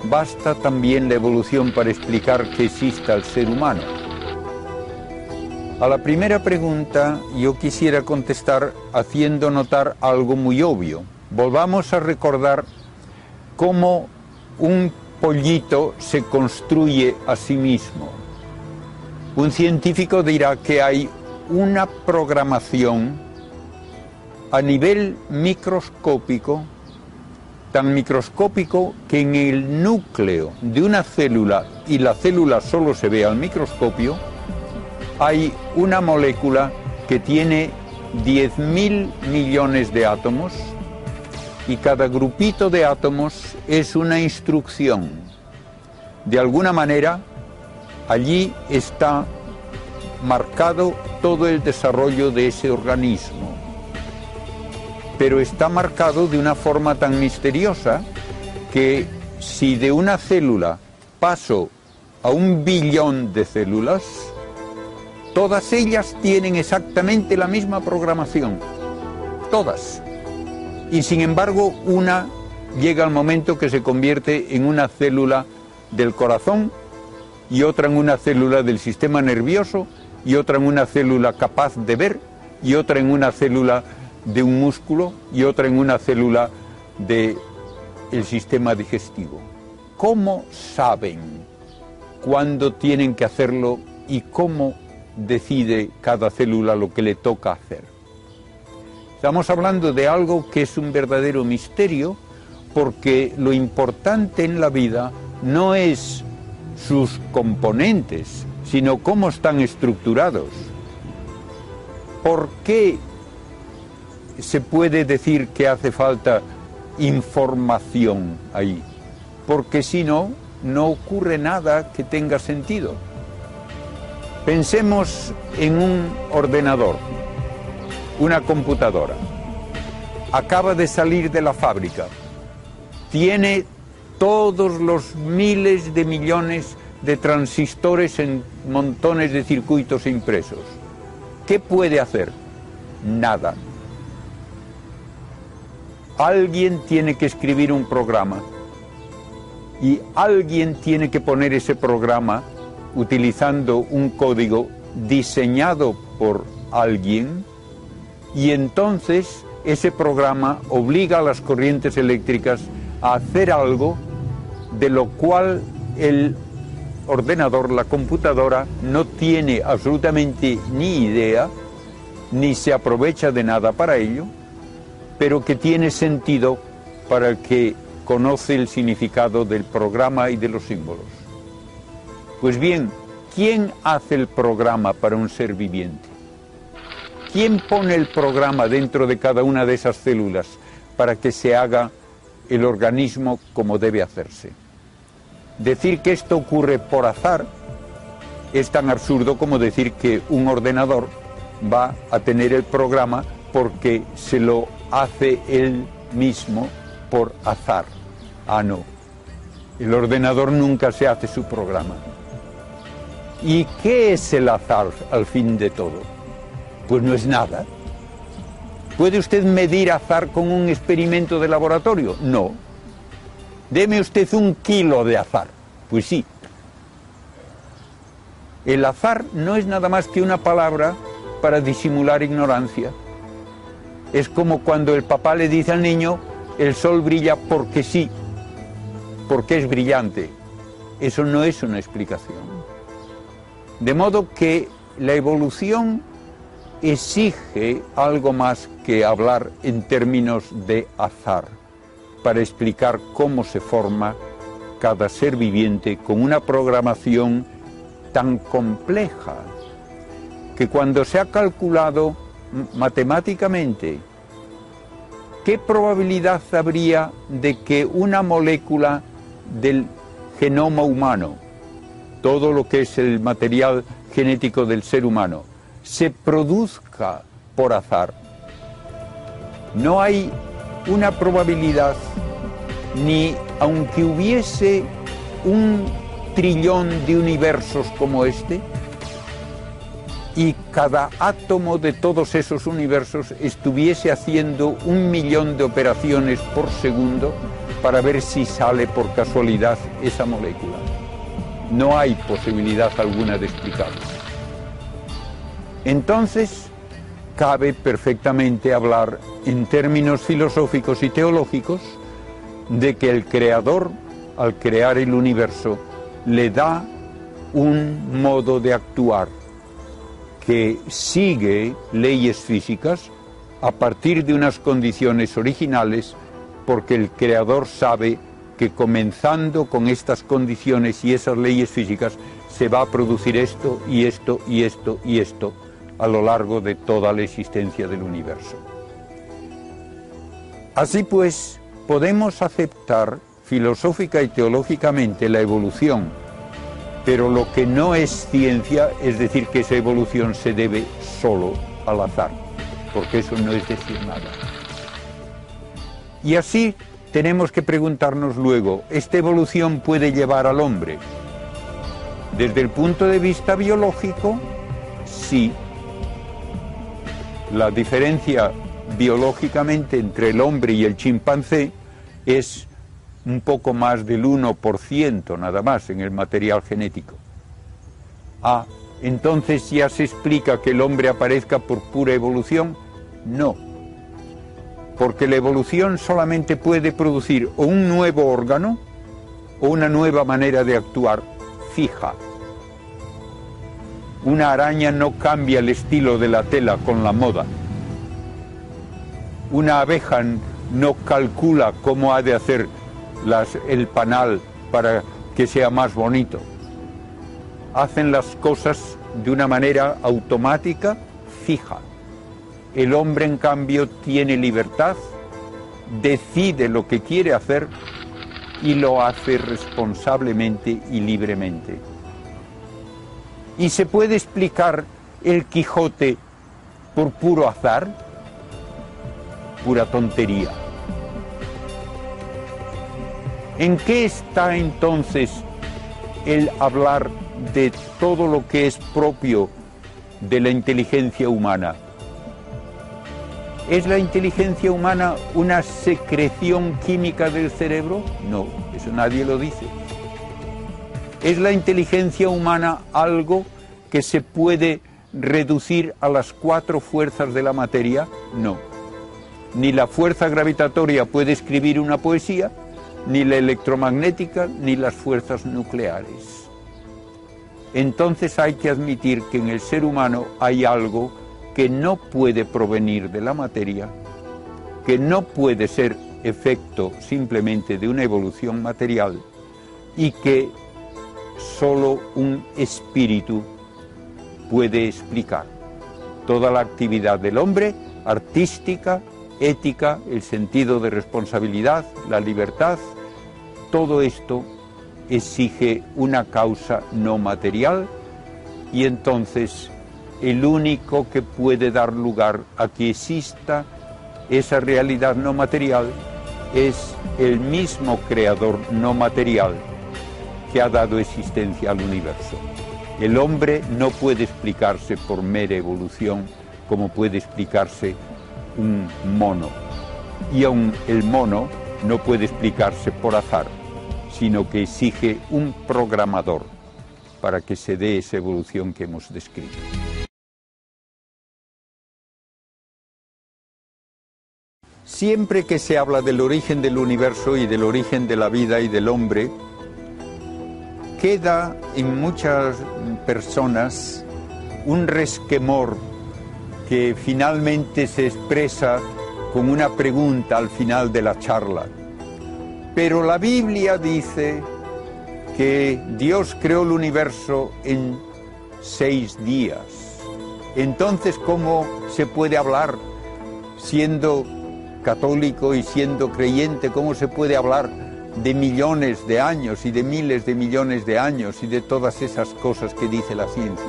basta también la evolución para explicar que exista el ser humano. A la primera pregunta yo quisiera contestar haciendo notar algo muy obvio. Volvamos a recordar cómo un pollito se construye a sí mismo. Un científico dirá que hay una programación a nivel microscópico, tan microscópico que en el núcleo de una célula, y la célula solo se ve al microscopio, hay una molécula que tiene 10.000 millones de átomos y cada grupito de átomos es una instrucción. De alguna manera, allí está marcado todo el desarrollo de ese organismo, pero está marcado de una forma tan misteriosa que si de una célula paso a un billón de células, todas ellas tienen exactamente la misma programación, todas. Y sin embargo, una llega al momento que se convierte en una célula del corazón y otra en una célula del sistema nervioso y otra en una célula capaz de ver y otra en una célula de un músculo y otra en una célula del sistema digestivo. ¿Cómo saben cuándo tienen que hacerlo y cómo decide cada célula lo que le toca hacer? Estamos hablando de algo que es un verdadero misterio porque lo importante en la vida no es sus componentes, sino cómo están estructurados. ¿Por qué se puede decir que hace falta información ahí? Porque si no, no ocurre nada que tenga sentido. Pensemos en un ordenador, una computadora. Acaba de salir de la fábrica. Tiene todos los miles de millones de transistores en montones de circuitos impresos. ¿Qué puede hacer? Nada. Alguien tiene que escribir un programa y alguien tiene que poner ese programa utilizando un código diseñado por alguien y entonces ese programa obliga a las corrientes eléctricas a hacer algo de lo cual el ordenador, la computadora, no tiene absolutamente ni idea, ni se aprovecha de nada para ello, pero que tiene sentido para el que conoce el significado del programa y de los símbolos. Pues bien, ¿quién hace el programa para un ser viviente? ¿Quién pone el programa dentro de cada una de esas células para que se haga el organismo como debe hacerse? Decir que esto ocurre por azar es tan absurdo como decir que un ordenador va a tener el programa porque se lo hace él mismo por azar. Ah, no. El ordenador nunca se hace su programa. ¿Y qué es el azar al fin de todo? Pues no es nada. ¿Puede usted medir azar con un experimento de laboratorio? No. Deme usted un kilo de azar. Pues sí. El azar no es nada más que una palabra para disimular ignorancia. Es como cuando el papá le dice al niño, el sol brilla porque sí, porque es brillante. Eso no es una explicación. De modo que la evolución exige algo más que hablar en términos de azar para explicar cómo se forma cada ser viviente con una programación tan compleja que cuando se ha calculado matemáticamente qué probabilidad habría de que una molécula del genoma humano, todo lo que es el material genético del ser humano, se produzca por azar. No hay una probabilidad ni aunque hubiese un trillón de universos como este, y cada átomo de todos esos universos estuviese haciendo un millón de operaciones por segundo para ver si sale por casualidad esa molécula. No hay posibilidad alguna de explicarlo. Entonces, cabe perfectamente hablar en términos filosóficos y teológicos de que el creador, al crear el universo, le da un modo de actuar que sigue leyes físicas a partir de unas condiciones originales porque el creador sabe que comenzando con estas condiciones y esas leyes físicas se va a producir esto y esto y esto y esto a lo largo de toda la existencia del universo. Así pues, podemos aceptar filosófica y teológicamente la evolución, pero lo que no es ciencia es decir que esa evolución se debe solo al azar, porque eso no es decir nada. Y así tenemos que preguntarnos luego, ¿esta evolución puede llevar al hombre? Desde el punto de vista biológico, sí. La diferencia biológicamente entre el hombre y el chimpancé es un poco más del 1% nada más en el material genético. Ah, entonces ya se explica que el hombre aparezca por pura evolución. No, porque la evolución solamente puede producir un nuevo órgano o una nueva manera de actuar fija. Una araña no cambia el estilo de la tela con la moda. Una abeja no calcula cómo ha de hacer el panal para que sea más bonito. Hacen las cosas de una manera automática, fija. El hombre, en cambio, tiene libertad, decide lo que quiere hacer y lo hace responsablemente y libremente. ¿Y se puede explicar el Quijote por puro azar? Pura tontería. ¿En qué está entonces el hablar de todo lo que es propio de la inteligencia humana? ¿Es la inteligencia humana una secreción química del cerebro? No, eso nadie lo dice. ¿Es la inteligencia humana algo que se puede reducir a las cuatro fuerzas de la materia? No. Ni la fuerza gravitatoria puede escribir una poesía, ni la electromagnética ni las fuerzas nucleares. Entonces hay que admitir que en el ser humano hay algo que no puede provenir de la materia, que no puede ser efecto simplemente de una evolución material y que solo un espíritu puede explicar. Toda la actividad del hombre, artística, ética, el sentido de responsabilidad, la libertad, todo esto exige una causa no material y entonces el único que puede dar lugar a que exista esa realidad no material es el mismo creador no material que ha dado existencia al universo. El hombre no puede explicarse por mera evolución como puede explicarse un mono. Y aun el mono no puede explicarse por azar sino que exige un programador para que se dé esa evolución que hemos descrito. Siempre que se habla del origen del universo y del origen de la vida y del hombre, queda en muchas personas un resquemor que finalmente se expresa con una pregunta al final de la charla. Pero la Biblia dice que Dios creó el universo en seis días. Entonces, ¿cómo se puede hablar siendo católico y siendo creyente? ¿Cómo se puede hablar de millones de años y de miles de millones de años y de todas esas cosas que dice la ciencia?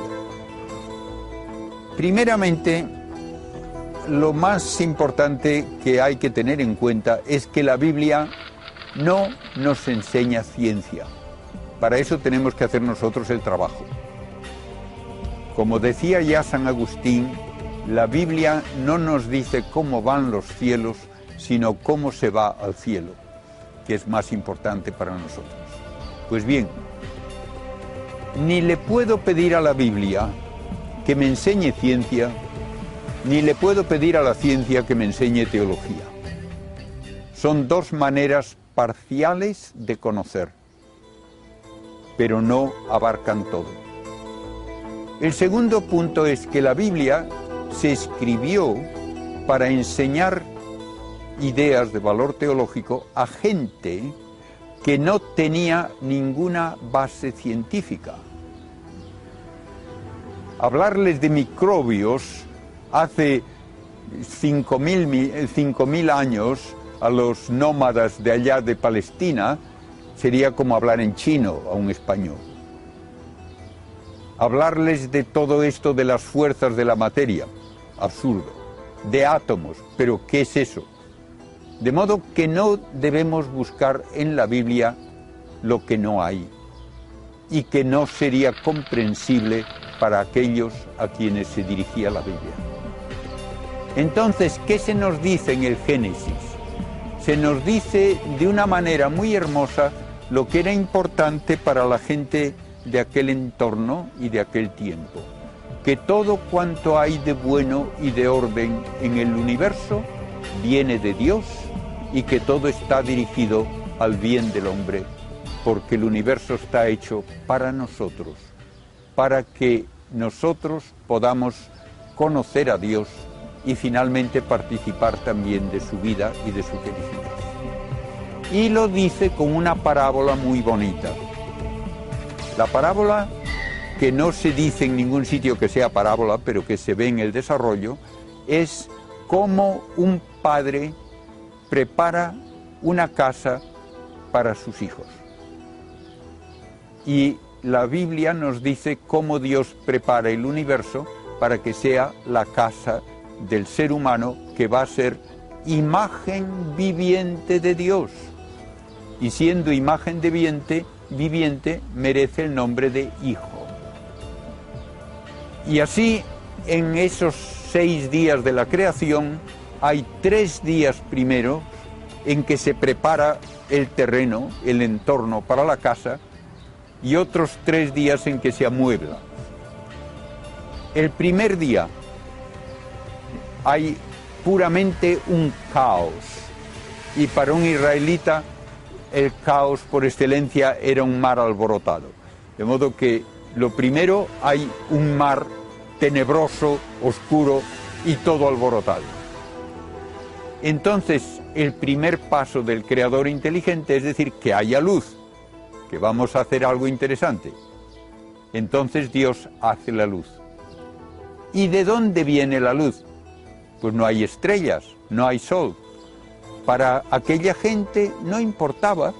Primeramente, lo más importante que hay que tener en cuenta es que la Biblia no nos enseña ciencia. Para eso tenemos que hacer nosotros el trabajo. Como decía ya San Agustín, la Biblia no nos dice cómo van los cielos, sino cómo se va al cielo, que es más importante para nosotros. Pues bien, ni le puedo pedir a la Biblia que me enseñe ciencia, ni le puedo pedir a la ciencia que me enseñe teología. Son dos maneras parciales de conocer, pero no abarcan todo. El segundo punto es que la Biblia se escribió para enseñar ideas de valor teológico a gente que no tenía ninguna base científica. Hablarles de microbios hace 5.000 años a los nómadas de allá de Palestina sería como hablar en chino a un español. Hablarles de todo esto de las fuerzas de la materia, absurdo. De átomos, pero ¿qué es eso? De modo que no debemos buscar en la Biblia lo que no hay y que no sería comprensible para aquellos a quienes se dirigía la Biblia. Entonces, ¿qué se nos dice en el Génesis? Se nos dice de una manera muy hermosa lo que era importante para la gente de aquel entorno y de aquel tiempo, que todo cuanto hay de bueno y de orden en el universo viene de Dios y que todo está dirigido al bien del hombre, porque el universo está hecho para nosotros, para que nosotros podamos conocer a Dios y finalmente participar también de su vida y de su felicidad. Y lo dice con una parábola muy bonita. La parábola que no se dice en ningún sitio que sea parábola, pero que se ve en el desarrollo, es cómo un padre prepara una casa para sus hijos. Y la Biblia nos dice cómo Dios prepara el universo para que sea la casa del ser humano que va a ser imagen viviente de Dios. Y siendo imagen de viviente, viviente merece el nombre de hijo. Y así, en esos seis días de la creación, hay tres días primero en que se prepara el terreno, el entorno para la casa, y otros tres días en que se amuebla. El primer día hay puramente un caos, y para un israelita el caos por excelencia era un mar alborotado. De modo que lo primero hay un mar tenebroso, oscuro y todo alborotado. Entonces, el primer paso del creador inteligente es decir, que haya luz, que vamos a hacer algo interesante. Entonces Dios hace la luz. ¿Y de dónde viene la luz? Pues no hay estrellas, no hay sol. Para aquella gente no importaba.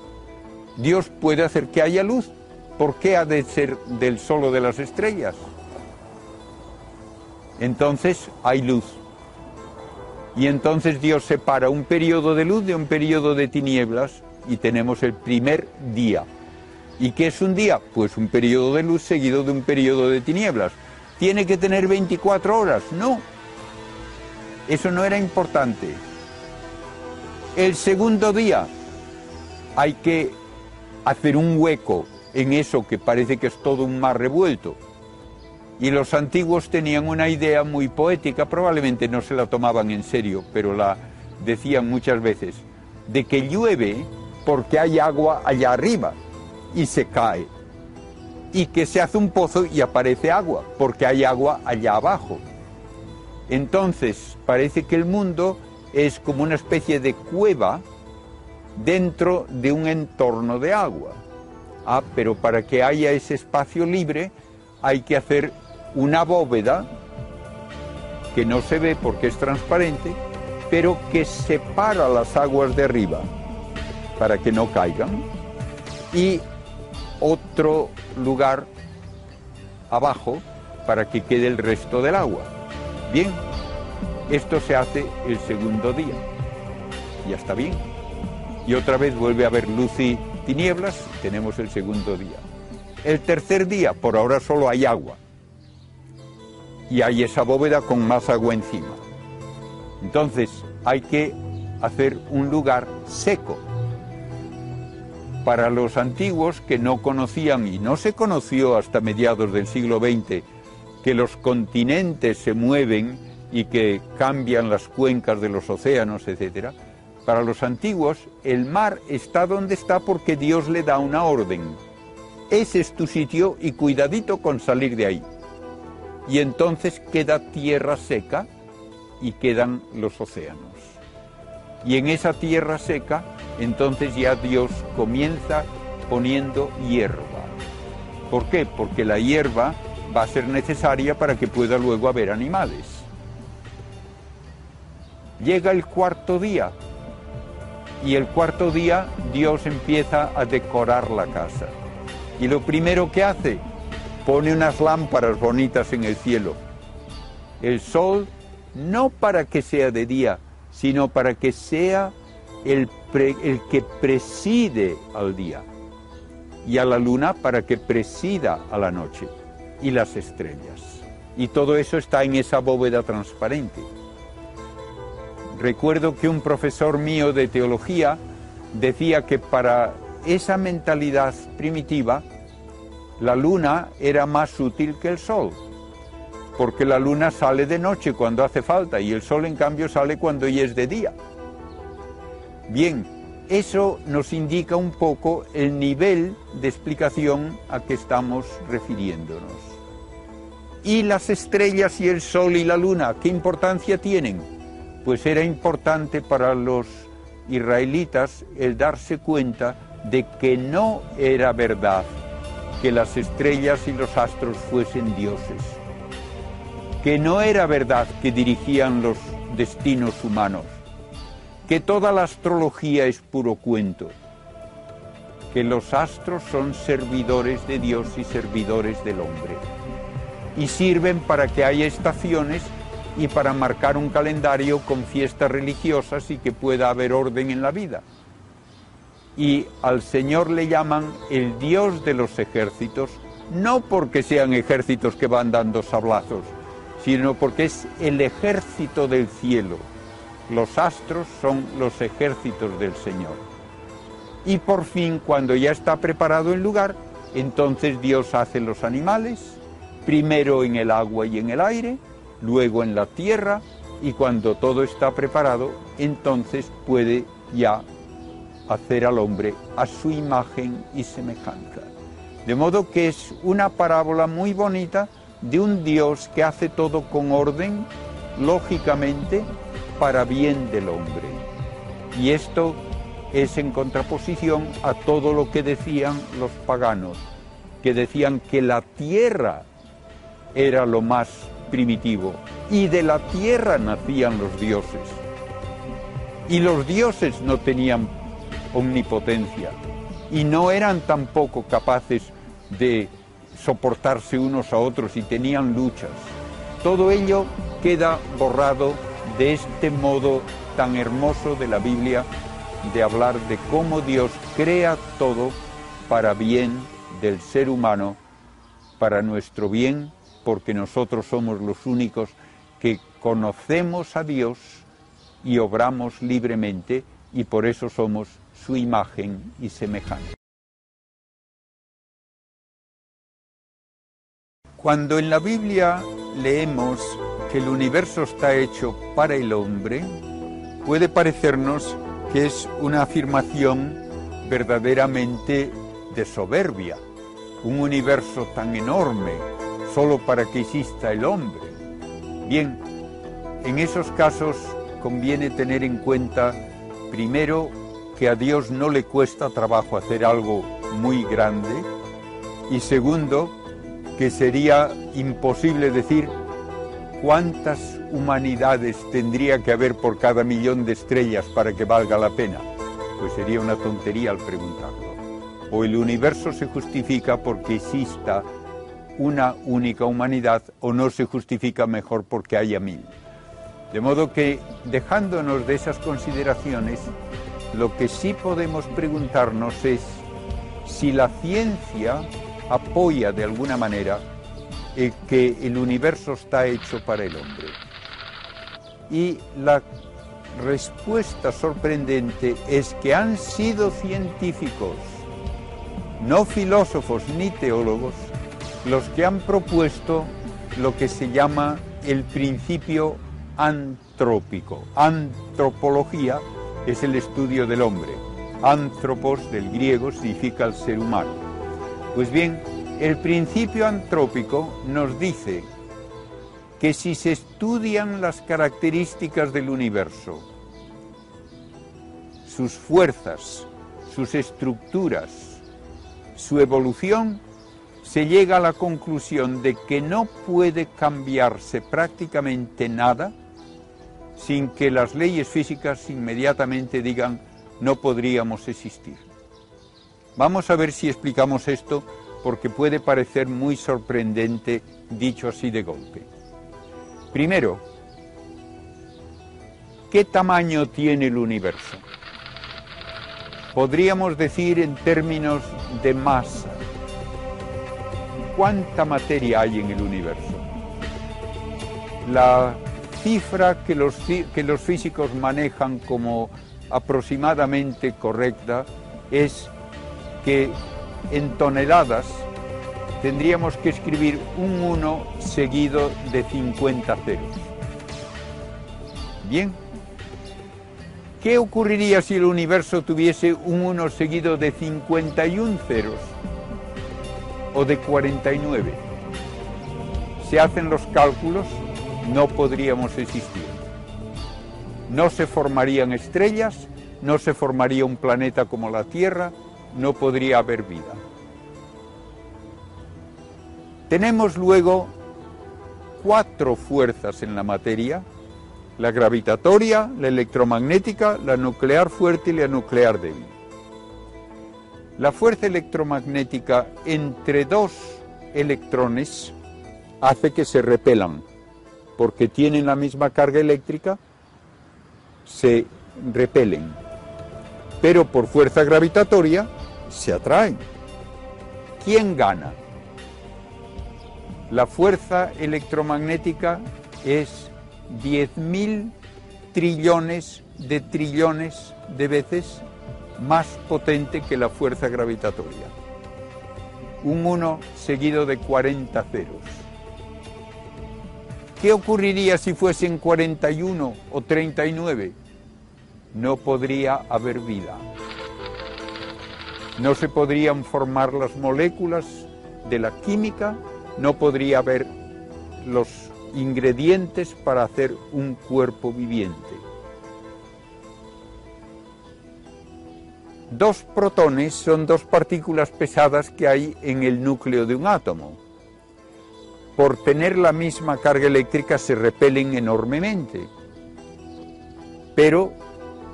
Dios puede hacer que haya luz. ¿Por qué ha de ser del solo de las estrellas? Entonces hay luz. Y entonces Dios separa un periodo de luz de un periodo de tinieblas y tenemos el primer día. ¿Y qué es un día? Pues un periodo de luz seguido de un periodo de tinieblas. ¿Tiene que tener 24 horas? No. Eso no era importante. El segundo día hay que hacer un hueco en eso que parece que es todo un mar revuelto y los antiguos tenían una idea muy poética, probablemente no se la tomaban en serio, pero la decían muchas veces, de que llueve porque hay agua allá arriba y se cae. Y que se hace un pozo y aparece agua, porque hay agua allá abajo. Entonces, parece que el mundo es como una especie de cueva dentro de un entorno de agua. Ah, pero para que haya ese espacio libre hay que hacer una bóveda que no se ve porque es transparente, pero que separa las aguas de arriba para que no caigan y otro lugar abajo para que quede el resto del agua. Bien, esto se hace el segundo día. Ya está bien. Y otra vez vuelve a haber luz y tinieblas, tenemos el segundo día. El tercer día, por ahora solo hay agua y hay esa bóveda con más agua encima. Entonces hay que hacer un lugar seco. Para los antiguos que no conocían, y no se conoció hasta mediados del siglo XX, que los continentes se mueven y que cambian las cuencas de los océanos, etc., para los antiguos el mar está donde está porque Dios le da una orden. Ese es tu sitio y cuidadito con salir de ahí. Y entonces queda tierra seca y quedan los océanos. Y en esa tierra seca, entonces ya Dios comienza poniendo hierba. ¿Por qué? Porque la hierba va a ser necesaria para que pueda luego haber animales. Llega el cuarto día y el cuarto día Dios empieza a decorar la casa. Y lo primero que hace, pone unas lámparas bonitas en el cielo. El sol no para que sea de día, sino para que sea el, el que preside al día. Y a la luna para que presida a la noche. Y las estrellas. Y todo eso está en esa bóveda transparente. Recuerdo que un profesor mío de teología decía que para esa mentalidad primitiva, la luna era más útil que el sol, porque la luna sale de noche cuando hace falta y el sol en cambio sale cuando ya es de día. Bien, eso nos indica un poco el nivel de explicación a que estamos refiriéndonos. ¿Y las estrellas y el sol y la luna qué importancia tienen? pues era importante para los israelitas el darse cuenta de que no era verdad que las estrellas y los astros fuesen dioses, que no era verdad que dirigían los destinos humanos, que toda la astrología es puro cuento, que los astros son servidores de Dios y servidores del hombre, y sirven para que haya estaciones y para marcar un calendario con fiestas religiosas y que pueda haber orden en la vida. Y al Señor le llaman el Dios de los ejércitos, no porque sean ejércitos que van dando sablazos, sino porque es el ejército del cielo. Los astros son los ejércitos del Señor. Y por fin, cuando ya está preparado el lugar, entonces Dios hace los animales, primero en el agua y en el aire, luego en la tierra y cuando todo está preparado, entonces puede ya hacer al hombre a su imagen y semejanza. De modo que es una parábola muy bonita de un Dios que hace todo con orden, lógicamente, para bien del hombre. Y esto es en contraposición a todo lo que decían los paganos, que decían que la tierra era lo más primitivo y de la tierra nacían los dioses. Y los dioses no tenían omnipotencia y no eran tampoco capaces de soportarse unos a otros y tenían luchas. Todo ello queda borrado de este modo tan hermoso de la Biblia de hablar de cómo Dios crea todo para bien del ser humano, para nuestro bien porque nosotros somos los únicos que conocemos a Dios y obramos libremente y por eso somos su imagen y semejanza. Cuando en la Biblia leemos que el universo está hecho para el hombre, puede parecernos que es una afirmación verdaderamente de soberbia. Un universo tan enorme, solo para que exista el hombre. Bien, en esos casos conviene tener en cuenta, primero, que a Dios no le cuesta trabajo hacer algo muy grande, y segundo, que sería imposible decir cuántas humanidades tendría que haber por cada millón de estrellas para que valga la pena. Pues sería una tontería al preguntarlo. O el universo se justifica porque exista una única humanidad o no se justifica mejor porque haya mil. De modo que, dejándonos de esas consideraciones, lo que sí podemos preguntarnos es si la ciencia apoya de alguna manera el que el universo está hecho para el hombre. Y la respuesta sorprendente es que han sido científicos, no filósofos ni teólogos, los que han propuesto lo que se llama el principio antrópico. Antropología es el estudio del hombre. Antropos del griego significa el ser humano. Pues bien, el principio antrópico nos dice que si se estudian las características del universo, sus fuerzas, sus estructuras, su evolución, se llega a la conclusión de que no puede cambiarse prácticamente nada sin que las leyes físicas inmediatamente digan no podríamos existir. Vamos a ver si explicamos esto porque puede parecer muy sorprendente dicho así de golpe. Primero, ¿qué tamaño tiene el universo? Podríamos decir en términos de masa. ¿Cuánta materia hay en el universo? La cifra que los, que los físicos manejan como aproximadamente correcta es que en toneladas tendríamos que escribir un 1 seguido de 50 ceros. Bien, ¿qué ocurriría si el universo tuviese un 1 seguido de 51 ceros o de 49? Se hacen los cálculos, no podríamos existir. No se formarían estrellas, no se formaría un planeta como la Tierra, no podría haber vida. Tenemos luego cuatro fuerzas en la materia, la gravitatoria, la electromagnética, la nuclear fuerte y la nuclear débil. La fuerza electromagnética entre dos electrones hace que se repelan, porque tienen la misma carga eléctrica, se repelen, pero por fuerza gravitatoria se atraen. ¿Quién gana? La fuerza electromagnética es 10.000 trillones de trillones de veces más potente que la fuerza gravitatoria. Un 1 seguido de 40 ceros. ¿Qué ocurriría si fuesen 41 o 39? No podría haber vida. No se podrían formar las moléculas de la química no podría haber los ingredientes para hacer un cuerpo viviente. Dos protones son dos partículas pesadas que hay en el núcleo de un átomo. Por tener la misma carga eléctrica se repelen enormemente, pero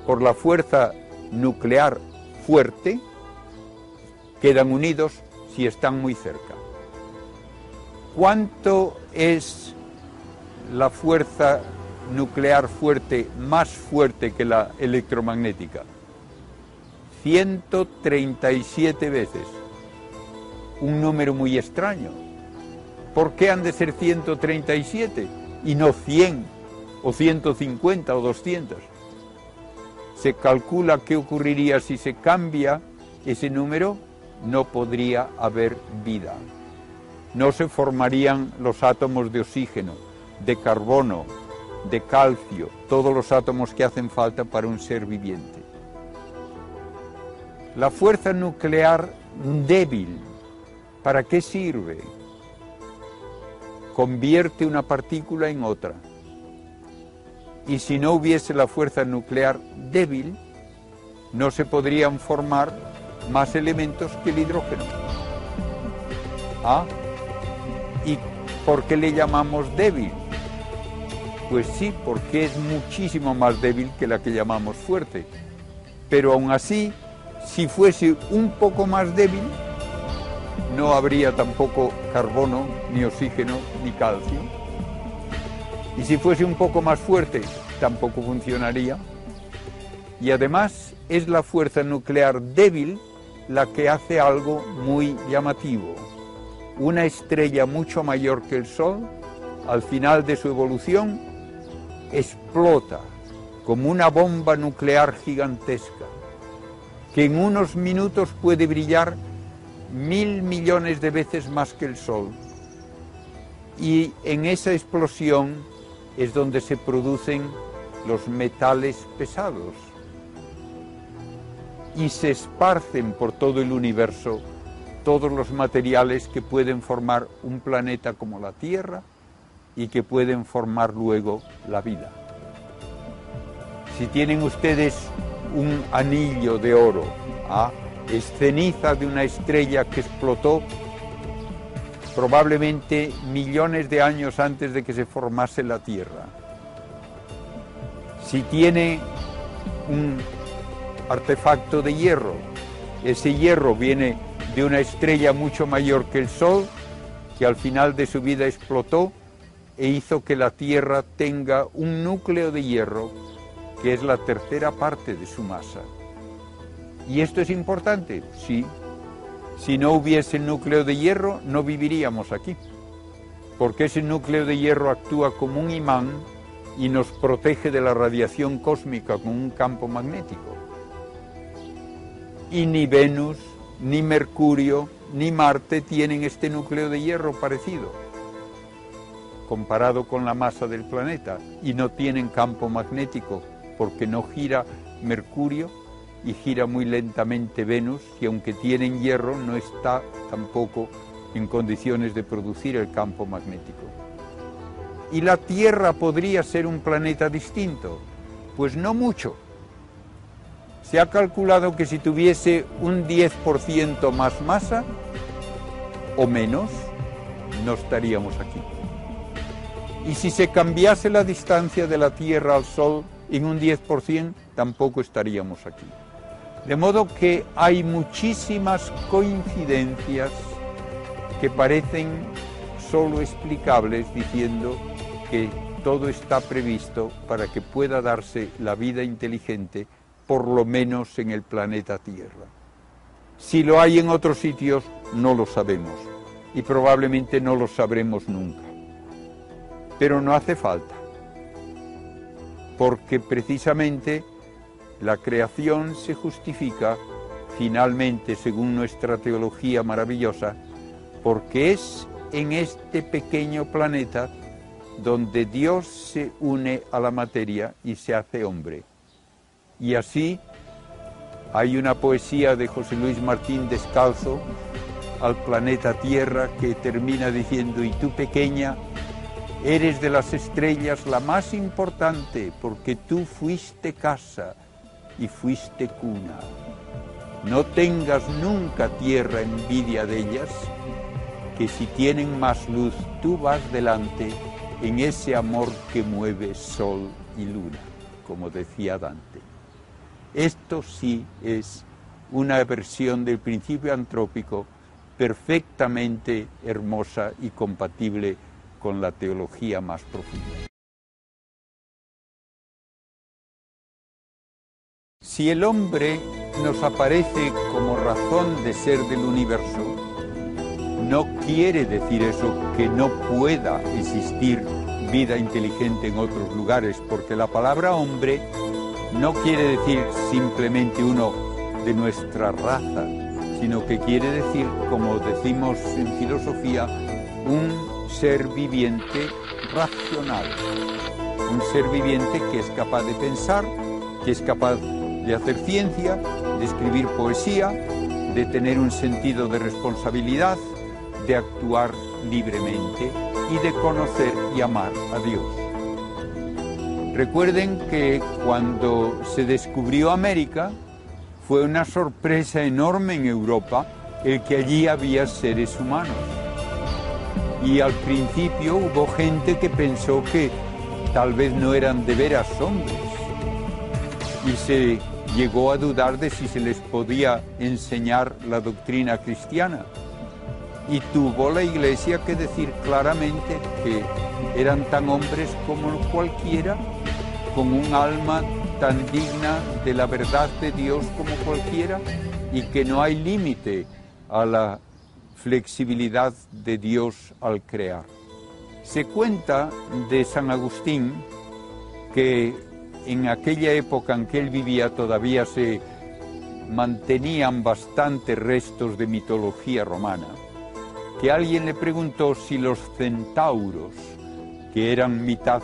por la fuerza nuclear fuerte quedan unidos si están muy cerca. ¿Cuánto es la fuerza nuclear fuerte más fuerte que la electromagnética? 137 veces. Un número muy extraño. ¿Por qué han de ser 137 y no 100 o 150 o 200? Se calcula qué ocurriría si se cambia ese número, no podría haber vida no se formarían los átomos de oxígeno, de carbono, de calcio, todos los átomos que hacen falta para un ser viviente. La fuerza nuclear débil, ¿para qué sirve? Convierte una partícula en otra. Y si no hubiese la fuerza nuclear débil, no se podrían formar más elementos que el hidrógeno. ¿Ah? ¿Y por qué le llamamos débil? Pues sí, porque es muchísimo más débil que la que llamamos fuerte. Pero aún así, si fuese un poco más débil, no habría tampoco carbono, ni oxígeno, ni calcio. Y si fuese un poco más fuerte, tampoco funcionaría. Y además es la fuerza nuclear débil la que hace algo muy llamativo una estrella mucho mayor que el Sol, al final de su evolución, explota como una bomba nuclear gigantesca, que en unos minutos puede brillar mil millones de veces más que el Sol. Y en esa explosión es donde se producen los metales pesados y se esparcen por todo el universo todos los materiales que pueden formar un planeta como la Tierra y que pueden formar luego la vida. Si tienen ustedes un anillo de oro, ¿ah? Es ceniza de una estrella que explotó probablemente millones de años antes de que se formase la Tierra. Si tiene un artefacto de hierro, ese hierro viene de una estrella mucho mayor que el Sol, que al final de su vida explotó e hizo que la Tierra tenga un núcleo de hierro que es la tercera parte de su masa. ¿Y esto es importante? Sí. Si no hubiese núcleo de hierro, no viviríamos aquí, porque ese núcleo de hierro actúa como un imán y nos protege de la radiación cósmica con un campo magnético. Y ni Venus, ni Mercurio, ni Marte tienen este núcleo de hierro parecido, comparado con la masa del planeta, y no tienen campo magnético, porque no gira Mercurio y gira muy lentamente Venus, y aunque tienen hierro, no está tampoco en condiciones de producir el campo magnético. ¿Y la Tierra podría ser un planeta distinto? Pues no mucho. Se ha calculado que si tuviese un 10% más masa o menos, no estaríamos aquí. Y si se cambiase la distancia de la Tierra al Sol en un 10%, tampoco estaríamos aquí. De modo que hay muchísimas coincidencias que parecen solo explicables diciendo que todo está previsto para que pueda darse la vida inteligente, por lo menos en el planeta Tierra. Si lo hay en otros sitios, no lo sabemos y probablemente no lo sabremos nunca. Pero no hace falta, porque precisamente la creación se justifica finalmente, según nuestra teología maravillosa, porque es en este pequeño planeta donde Dios se une a la materia y se hace hombre. Y así hay una poesía de José Luis Martín Descalzo al planeta Tierra que termina diciendo, y tú pequeña, eres de las estrellas la más importante porque tú fuiste casa y fuiste cuna. No tengas nunca tierra envidia de ellas, que si tienen más luz tú vas delante en ese amor que mueve sol y luna, como decía Dante. Esto sí es una versión del principio antrópico perfectamente hermosa y compatible con la teología más profunda. Si el hombre nos aparece como razón de ser del universo, no quiere decir eso que no pueda existir vida inteligente en otros lugares, porque la palabra hombre no quiere decir simplemente uno de nuestra raza, sino que quiere decir, como decimos en filosofía, un ser viviente racional, un ser viviente que es capaz de pensar, que es capaz de hacer ciencia, de escribir poesía, de tener un sentido de responsabilidad, de actuar libremente y de conocer y amar a Dios. Recuerden que cuando se descubrió América fue una sorpresa enorme en Europa el que allí había seres humanos. Y al principio hubo gente que pensó que tal vez no eran de veras hombres. Y se llegó a dudar de si se les podía enseñar la doctrina cristiana. Y tuvo la iglesia que decir claramente que eran tan hombres como cualquiera, con un alma tan digna de la verdad de Dios como cualquiera, y que no hay límite a la flexibilidad de Dios al crear. Se cuenta de San Agustín que en aquella época en que él vivía todavía se mantenían bastantes restos de mitología romana, que alguien le preguntó si los centauros, que eran mitad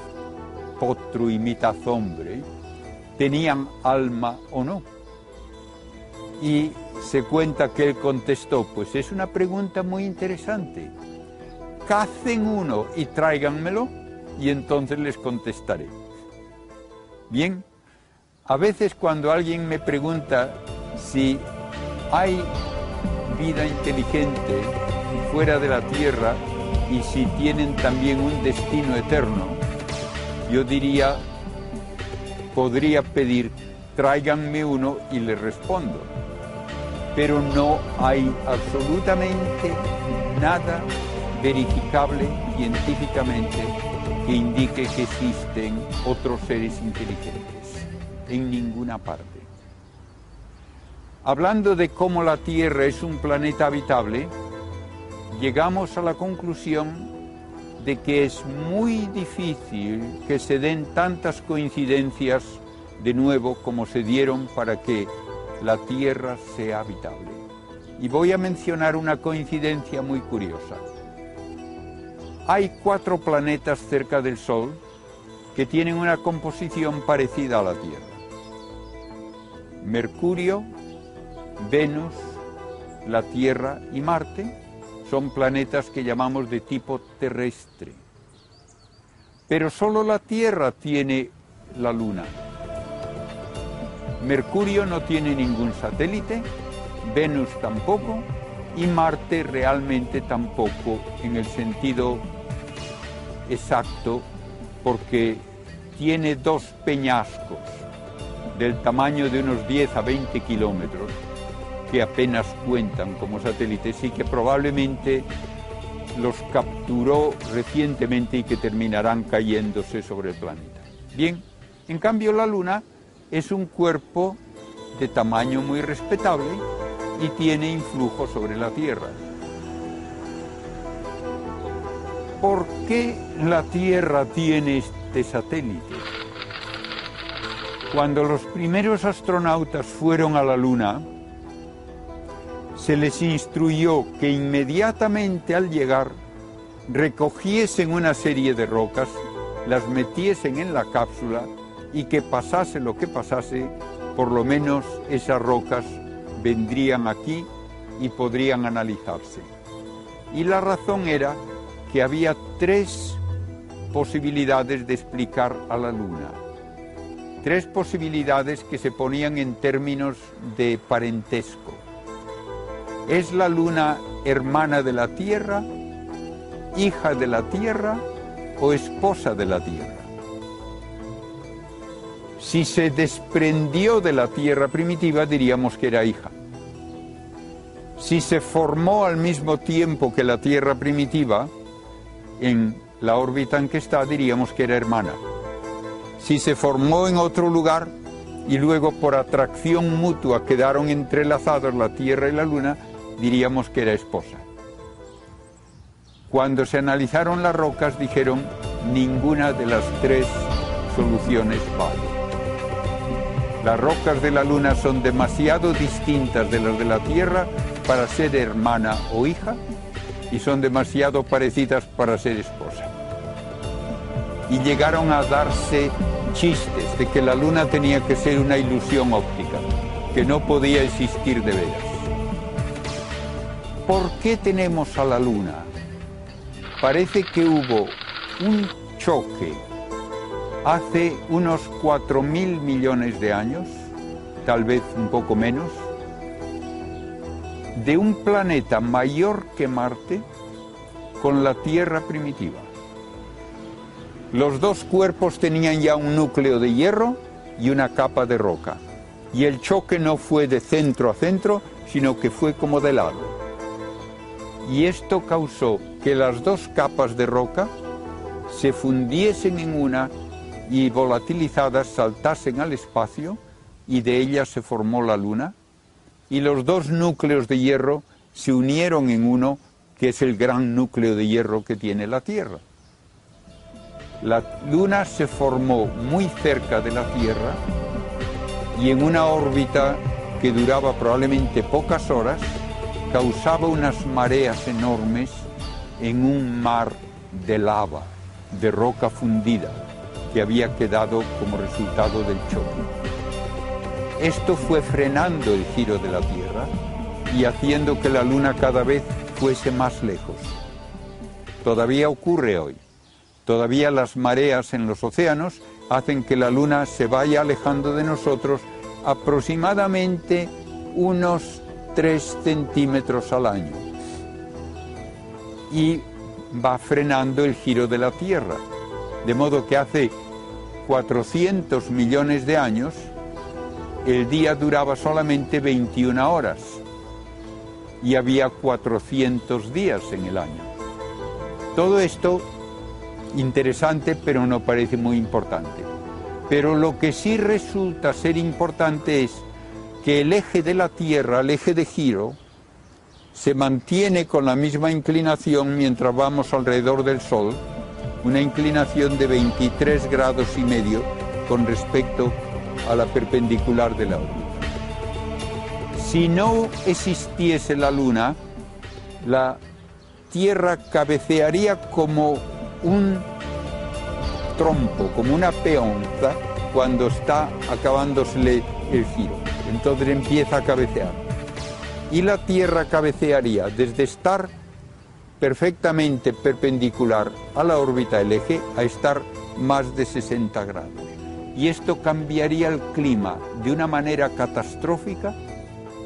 potro y mitad hombre, tenían alma o no. Y se cuenta que él contestó, pues es una pregunta muy interesante. Cacen uno y tráiganmelo y entonces les contestaré. Bien, a veces cuando alguien me pregunta si hay vida inteligente fuera de la Tierra y si tienen también un destino eterno, yo diría, podría pedir, tráiganme uno y le respondo. Pero no hay absolutamente nada verificable científicamente que indique que existen otros seres inteligentes en ninguna parte. Hablando de cómo la Tierra es un planeta habitable, llegamos a la conclusión de que es muy difícil que se den tantas coincidencias de nuevo como se dieron para que la Tierra sea habitable. Y voy a mencionar una coincidencia muy curiosa. Hay cuatro planetas cerca del Sol que tienen una composición parecida a la Tierra. Mercurio, Venus, la Tierra y Marte son planetas que llamamos de tipo terrestre. Pero solo la Tierra tiene la Luna. Mercurio no tiene ningún satélite, Venus tampoco y Marte realmente tampoco en el sentido exacto porque tiene dos peñascos del tamaño de unos 10 a 20 kilómetros que apenas cuentan como satélites y que probablemente los capturó recientemente y que terminarán cayéndose sobre el planeta. Bien, en cambio la Luna es un cuerpo de tamaño muy respetable y tiene influjo sobre la Tierra. ¿Por qué la Tierra tiene este satélite? Cuando los primeros astronautas fueron a la Luna, se les instruyó que inmediatamente al llegar recogiesen una serie de rocas, las metiesen en la cápsula y que pasase lo que pasase, por lo menos esas rocas vendrían aquí y podrían analizarse. Y la razón era que había tres posibilidades de explicar a la Luna. Tres posibilidades que se ponían en términos de parentesco. ¿Es la Luna hermana de la Tierra, hija de la Tierra o esposa de la Tierra? Si se desprendió de la Tierra primitiva, diríamos que era hija. Si se formó al mismo tiempo que la Tierra primitiva, en la órbita en que está, diríamos que era hermana. Si se formó en otro lugar y luego por atracción mutua quedaron entrelazados la Tierra y la Luna, diríamos que era esposa. Cuando se analizaron las rocas dijeron ninguna de las tres soluciones vale. Las rocas de la Luna son demasiado distintas de las de la Tierra para ser hermana o hija y son demasiado parecidas para ser esposa. Y llegaron a darse chistes de que la luna tenía que ser una ilusión óptica, que no podía existir de veras. ¿Por qué tenemos a la luna? Parece que hubo un choque hace unos 4 mil millones de años, tal vez un poco menos, de un planeta mayor que Marte con la Tierra primitiva. Los dos cuerpos tenían ya un núcleo de hierro y una capa de roca. Y el choque no fue de centro a centro, sino que fue como de lado. Y esto causó que las dos capas de roca se fundiesen en una y volatilizadas saltasen al espacio y de ellas se formó la Luna y los dos núcleos de hierro se unieron en uno que es el gran núcleo de hierro que tiene la Tierra. La Luna se formó muy cerca de la Tierra y en una órbita que duraba probablemente pocas horas, causaba unas mareas enormes en un mar de lava, de roca fundida, que había quedado como resultado del choque. Esto fue frenando el giro de la Tierra y haciendo que la Luna cada vez fuese más lejos. Todavía ocurre hoy. Todavía las mareas en los océanos hacen que la luna se vaya alejando de nosotros aproximadamente unos 3 centímetros al año y va frenando el giro de la Tierra. De modo que hace 400 millones de años el día duraba solamente 21 horas y había 400 días en el año. Todo esto interesante, pero no parece muy importante. Pero lo que sí resulta ser importante es que el eje de la Tierra, el eje de giro, se mantiene con la misma inclinación mientras vamos alrededor del Sol, una inclinación de 23 grados y medio con respecto a la perpendicular de la órbita. Si no existiese la Luna, la Tierra cabecearía como un trompo, como una peonza, cuando está acabándosele el giro. Entonces empieza a cabecear. Y la Tierra cabecearía desde estar perfectamente perpendicular a la órbita del eje a estar más de 60 grados. Y esto cambiaría el clima de una manera catastrófica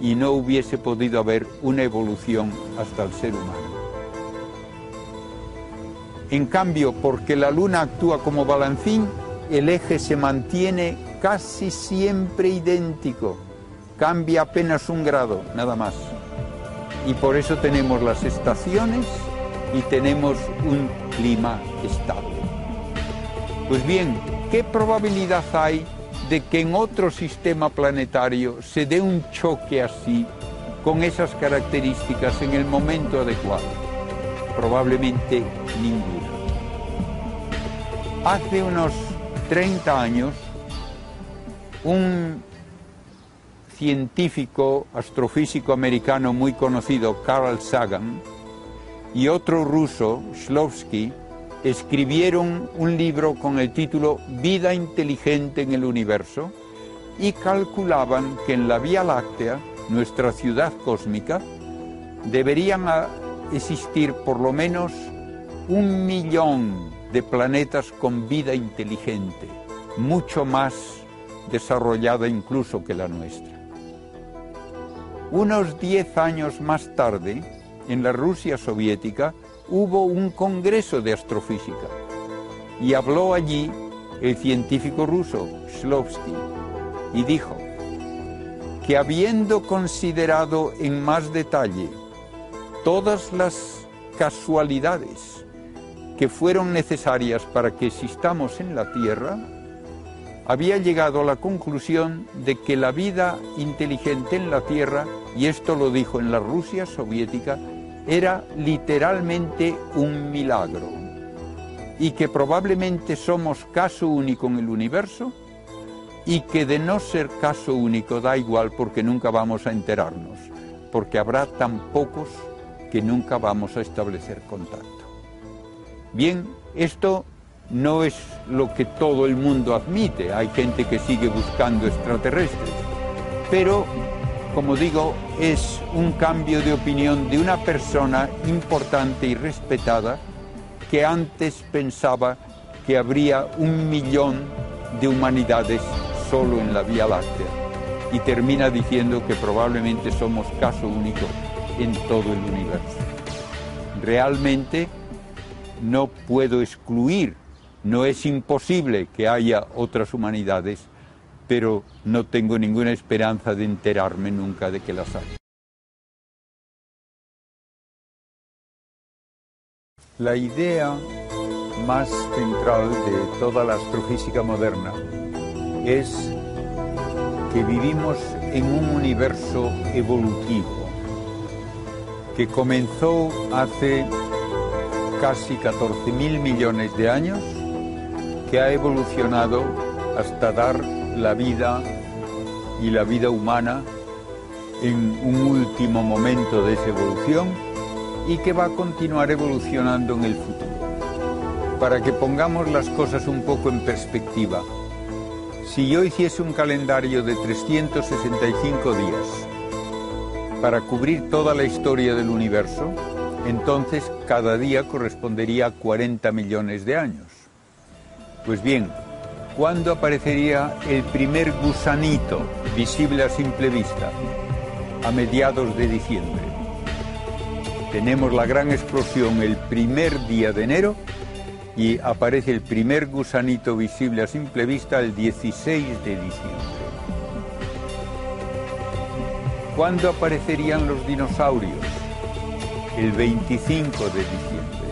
y no hubiese podido haber una evolución hasta el ser humano. En cambio, porque la Luna actúa como balancín, el eje se mantiene casi siempre idéntico, cambia apenas un grado, nada más. Y por eso tenemos las estaciones y tenemos un clima estable. Pues bien, ¿qué probabilidad hay de que en otro sistema planetario se dé un choque así, con esas características, en el momento adecuado? Probablemente ninguna. Hace unos 30 años, un científico astrofísico americano muy conocido, Carl Sagan, y otro ruso, Shlovsky, escribieron un libro con el título Vida inteligente en el universo y calculaban que en la Vía Láctea, nuestra ciudad cósmica, deberían existir por lo menos un millón de planetas con vida inteligente, mucho más desarrollada incluso que la nuestra. Unos diez años más tarde, en la Rusia soviética, hubo un congreso de astrofísica y habló allí el científico ruso Shlovsky y dijo que habiendo considerado en más detalle todas las casualidades que fueron necesarias para que existamos en la Tierra, había llegado a la conclusión de que la vida inteligente en la Tierra, y esto lo dijo en la Rusia soviética, era literalmente un milagro y que probablemente somos caso único en el universo y que de no ser caso único da igual porque nunca vamos a enterarnos, porque habrá tan pocos que nunca vamos a establecer contacto. Bien, esto no es lo que todo el mundo admite, hay gente que sigue buscando extraterrestres, pero como digo, es un cambio de opinión de una persona importante y respetada que antes pensaba que habría un millón de humanidades solo en la Vía Láctea y termina diciendo que probablemente somos caso único en todo el universo. Realmente no puedo excluir, no es imposible que haya otras humanidades pero no tengo ninguna esperanza de enterarme nunca de que las hay. La idea más central de toda la astrofísica moderna es que vivimos en un universo evolutivo que comenzó hace casi 14 mil millones de años, que ha evolucionado hasta dar la vida y la vida humana en un último momento de esa evolución y que va a continuar evolucionando en el futuro. Para que pongamos las cosas un poco en perspectiva, si yo hiciese un calendario de 365 días para cubrir toda la historia del universo, entonces cada día correspondería a 40 millones de años. Pues bien, ¿cuándo aparecería el primer gusanito visible a simple vista? A mediados de diciembre. Tenemos la gran explosión el primer día de enero y aparece el primer gusanito visible a simple vista el 16 de diciembre. ¿Cuándo aparecerían los dinosaurios? El 25 de diciembre.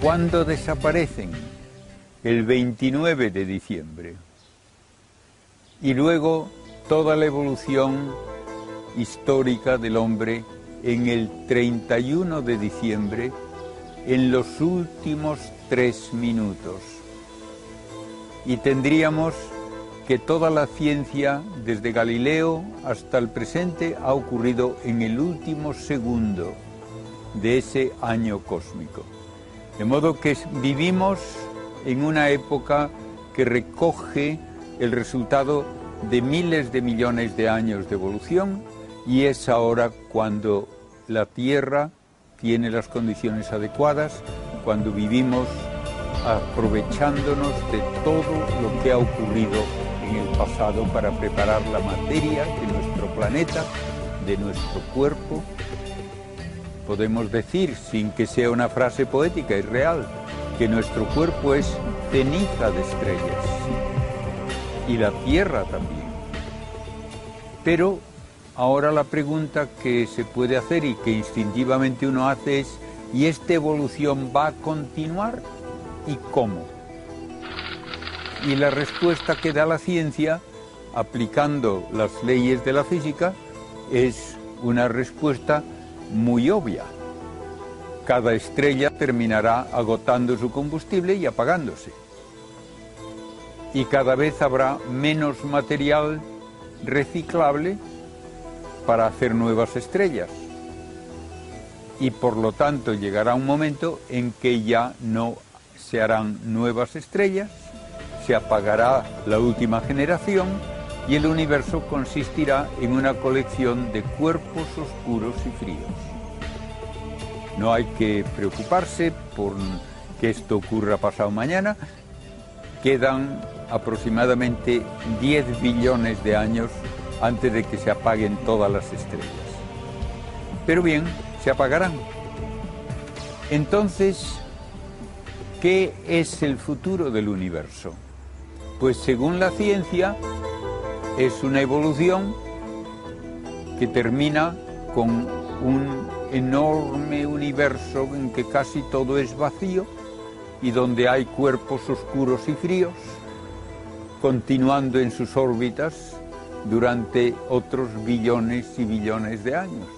¿Cuándo desaparecen? El 29 de diciembre. Y luego toda la evolución histórica del hombre en el 31 de diciembre, en los últimos tres minutos. Y tendríamos que toda la ciencia, desde Galileo hasta el presente, ha ocurrido en el último segundo de ese año cósmico. De modo que vivimos en una época que recoge el resultado de miles de millones de años de evolución y es ahora cuando la Tierra tiene las condiciones adecuadas, cuando vivimos aprovechándonos de todo lo que ha ocurrido en el pasado para preparar la materia de nuestro planeta, de nuestro cuerpo. Podemos decir, sin que sea una frase poética y real, que nuestro cuerpo es ceniza de estrellas y la Tierra también. Pero ahora la pregunta que se puede hacer y que instintivamente uno hace es, ¿y esta evolución va a continuar? ¿Y cómo? Y la respuesta que da la ciencia, aplicando las leyes de la física, es una respuesta muy obvia. Cada estrella terminará agotando su combustible y apagándose. Y cada vez habrá menos material reciclable para hacer nuevas estrellas. Y por lo tanto llegará un momento en que ya no se harán nuevas estrellas, se apagará la última generación y el universo consistirá en una colección de cuerpos oscuros y fríos. No hay que preocuparse por que esto ocurra pasado mañana. Quedan aproximadamente 10 billones de años antes de que se apaguen todas las estrellas. Pero bien, se apagarán. Entonces, ¿qué es el futuro del universo? Pues según la ciencia, es una evolución que termina con un enorme universo en que casi todo es vacío y donde hay cuerpos oscuros y fríos, continuando en sus órbitas durante otros billones y billones de años.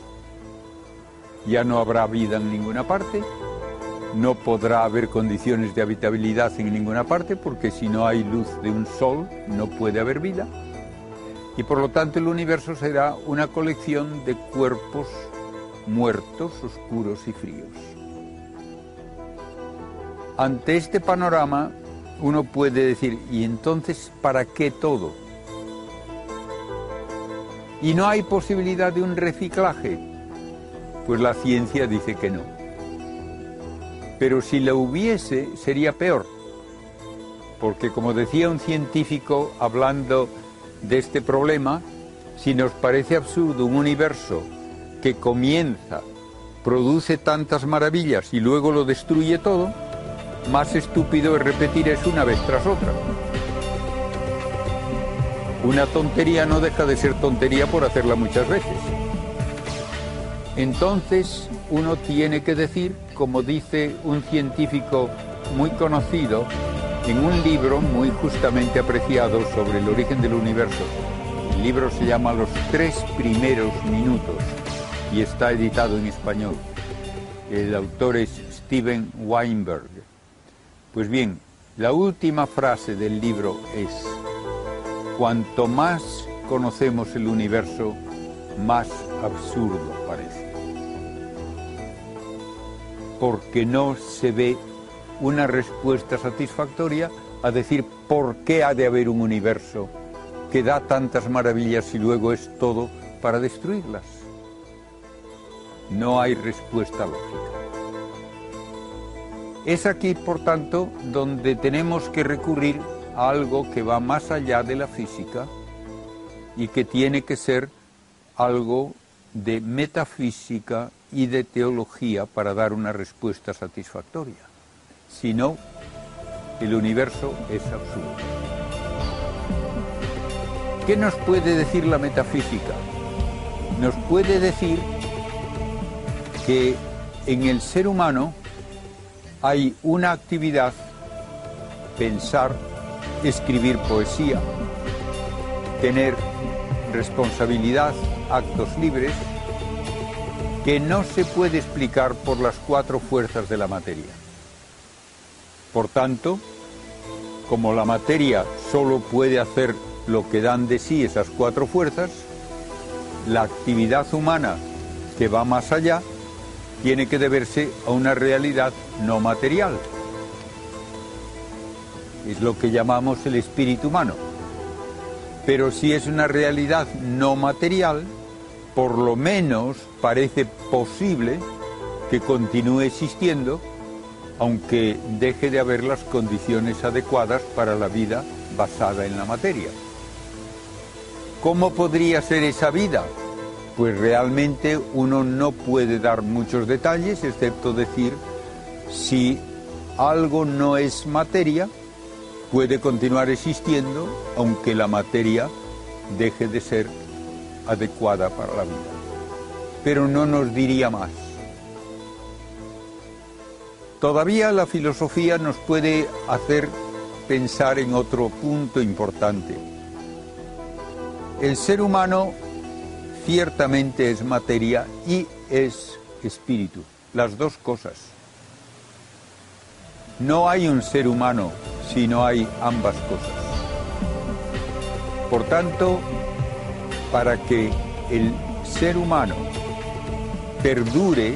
Ya no habrá vida en ninguna parte, no podrá haber condiciones de habitabilidad en ninguna parte porque si no hay luz de un sol no puede haber vida y por lo tanto el universo será una colección de cuerpos muertos, oscuros y fríos. Ante este panorama uno puede decir, ¿y entonces para qué todo? ¿Y no hay posibilidad de un reciclaje? Pues la ciencia dice que no pero si la hubiese sería peor, porque como decía un científico hablando de este problema, si nos parece absurdo un universo que comienza, produce tantas maravillas y luego lo destruye todo, más estúpido es repetir eso una vez tras otra. Una tontería no deja de ser tontería por hacerla muchas veces. Entonces uno tiene que decir como dice un científico muy conocido en un libro muy justamente apreciado sobre el origen del universo. El libro se llama Los tres primeros minutos y está editado en español. El autor es Steven Weinberg. Pues bien, la última frase del libro es, cuanto más conocemos el universo, más absurdo parece porque no se ve una respuesta satisfactoria a decir por qué ha de haber un universo que da tantas maravillas y luego es todo para destruirlas. No hay respuesta lógica. Es aquí, por tanto, donde tenemos que recurrir a algo que va más allá de la física y que tiene que ser algo de metafísica y de teología para dar una respuesta satisfactoria. Si no, el universo es absurdo. ¿Qué nos puede decir la metafísica? Nos puede decir que en el ser humano hay una actividad, pensar, escribir poesía, tener responsabilidad, actos libres, que no se puede explicar por las cuatro fuerzas de la materia. Por tanto, como la materia solo puede hacer lo que dan de sí esas cuatro fuerzas, la actividad humana que va más allá tiene que deberse a una realidad no material. Es lo que llamamos el espíritu humano. Pero si es una realidad no material, por lo menos parece posible que continúe existiendo, aunque deje de haber las condiciones adecuadas para la vida basada en la materia. ¿Cómo podría ser esa vida? Pues realmente uno no puede dar muchos detalles, excepto decir si algo no es materia, puede continuar existiendo, aunque la materia deje de ser adecuada para la vida. Pero no nos diría más. Todavía la filosofía nos puede hacer pensar en otro punto importante. El ser humano ciertamente es materia y es espíritu, las dos cosas. No hay un ser humano si no hay ambas cosas. Por tanto, para que el ser humano perdure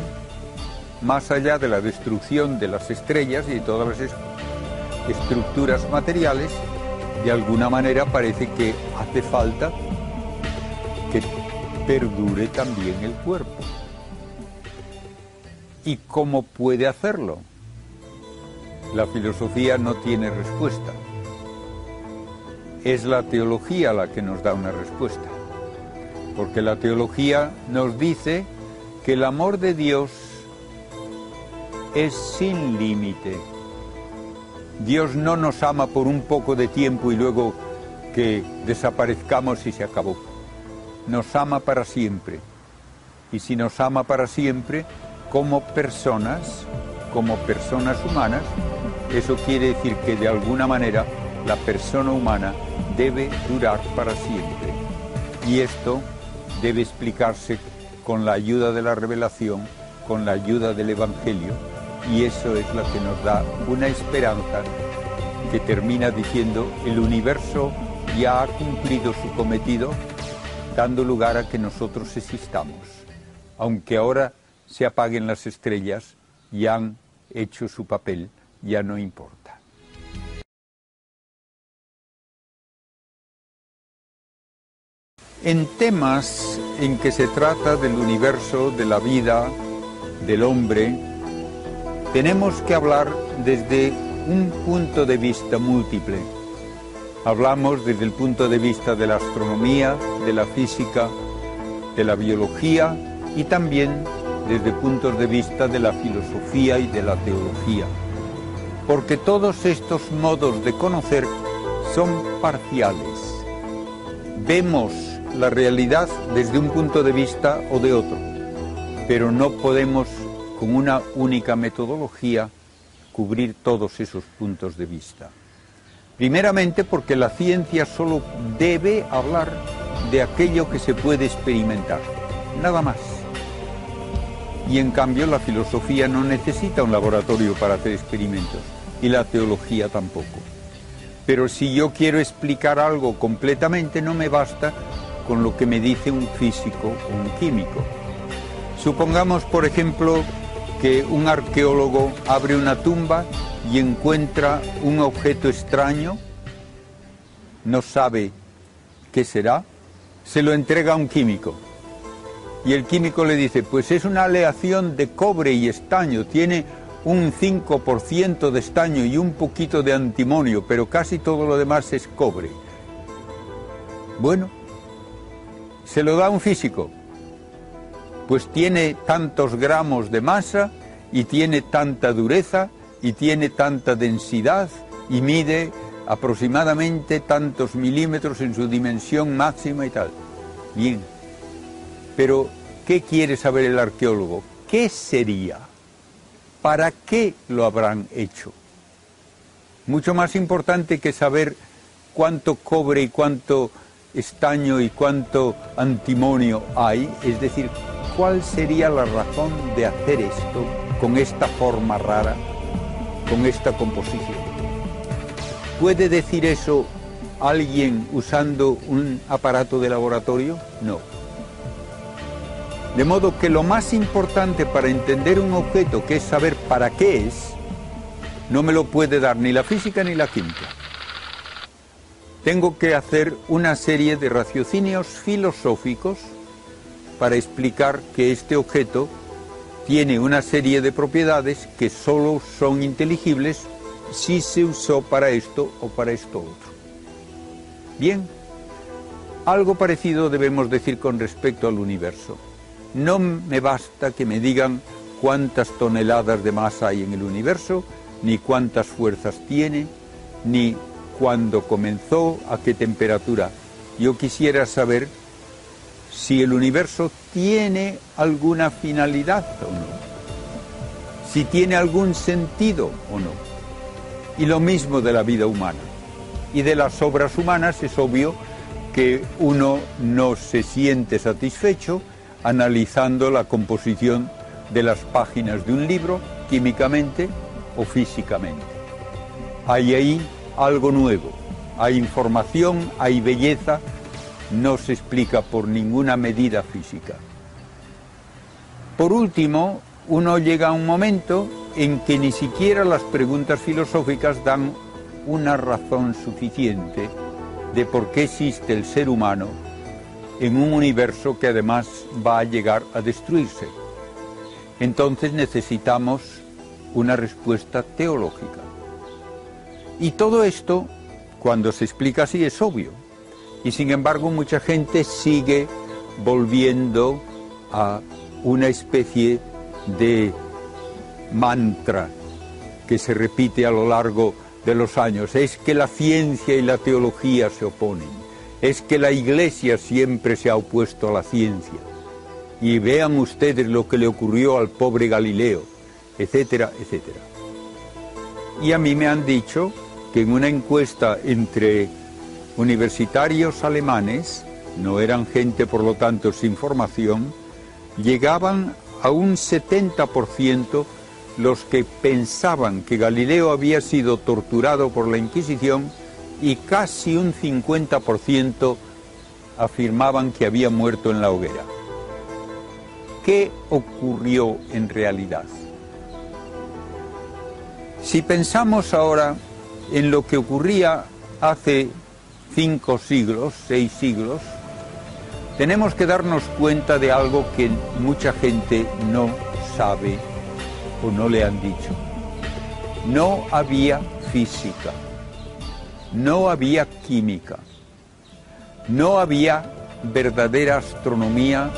más allá de la destrucción de las estrellas y de todas las estructuras materiales, de alguna manera parece que hace falta que perdure también el cuerpo. ¿Y cómo puede hacerlo? La filosofía no tiene respuesta. Es la teología la que nos da una respuesta porque la teología nos dice que el amor de Dios es sin límite. Dios no nos ama por un poco de tiempo y luego que desaparezcamos y se acabó. Nos ama para siempre. Y si nos ama para siempre, como personas, como personas humanas, eso quiere decir que de alguna manera la persona humana debe durar para siempre. Y esto debe explicarse con la ayuda de la revelación, con la ayuda del Evangelio, y eso es lo que nos da una esperanza que termina diciendo el universo ya ha cumplido su cometido, dando lugar a que nosotros existamos. Aunque ahora se apaguen las estrellas, ya han hecho su papel, ya no importa. En temas en que se trata del universo, de la vida, del hombre, tenemos que hablar desde un punto de vista múltiple. Hablamos desde el punto de vista de la astronomía, de la física, de la biología y también desde puntos de vista de la filosofía y de la teología. Porque todos estos modos de conocer son parciales. Vemos la realidad desde un punto de vista o de otro, pero no podemos con una única metodología cubrir todos esos puntos de vista. Primeramente porque la ciencia solo debe hablar de aquello que se puede experimentar, nada más. Y en cambio la filosofía no necesita un laboratorio para hacer experimentos y la teología tampoco. Pero si yo quiero explicar algo completamente no me basta con lo que me dice un físico o un químico. Supongamos, por ejemplo, que un arqueólogo abre una tumba y encuentra un objeto extraño, no sabe qué será, se lo entrega a un químico. Y el químico le dice, pues es una aleación de cobre y estaño, tiene un 5% de estaño y un poquito de antimonio, pero casi todo lo demás es cobre. Bueno, se lo da un físico, pues tiene tantos gramos de masa y tiene tanta dureza y tiene tanta densidad y mide aproximadamente tantos milímetros en su dimensión máxima y tal. Bien, pero ¿qué quiere saber el arqueólogo? ¿Qué sería? ¿Para qué lo habrán hecho? Mucho más importante que saber cuánto cobre y cuánto estaño y cuánto antimonio hay, es decir, cuál sería la razón de hacer esto con esta forma rara, con esta composición. ¿Puede decir eso alguien usando un aparato de laboratorio? No. De modo que lo más importante para entender un objeto, que es saber para qué es, no me lo puede dar ni la física ni la química. Tengo que hacer una serie de raciocinios filosóficos para explicar que este objeto tiene una serie de propiedades que solo son inteligibles si se usó para esto o para esto otro. Bien, algo parecido debemos decir con respecto al universo. No me basta que me digan cuántas toneladas de masa hay en el universo, ni cuántas fuerzas tiene, ni cuándo comenzó, a qué temperatura. Yo quisiera saber si el universo tiene alguna finalidad o no, si tiene algún sentido o no. Y lo mismo de la vida humana. Y de las obras humanas es obvio que uno no se siente satisfecho analizando la composición de las páginas de un libro químicamente o físicamente. Hay ahí algo nuevo, hay información, hay belleza, no se explica por ninguna medida física. Por último, uno llega a un momento en que ni siquiera las preguntas filosóficas dan una razón suficiente de por qué existe el ser humano en un universo que además va a llegar a destruirse. Entonces necesitamos una respuesta teológica. Y todo esto, cuando se explica así, es obvio. Y sin embargo mucha gente sigue volviendo a una especie de mantra que se repite a lo largo de los años, es que la ciencia y la teología se oponen, es que la iglesia siempre se ha opuesto a la ciencia. Y vean ustedes lo que le ocurrió al pobre Galileo, etcétera, etcétera. Y a mí me han dicho que en una encuesta entre universitarios alemanes, no eran gente por lo tanto sin formación, llegaban a un 70% los que pensaban que Galileo había sido torturado por la Inquisición y casi un 50% afirmaban que había muerto en la hoguera. ¿Qué ocurrió en realidad? Si pensamos ahora en lo que ocurría hace cinco siglos, seis siglos, tenemos que darnos cuenta de algo que mucha gente no sabe o no le han dicho. No había física, no había química, no había verdadera astronomía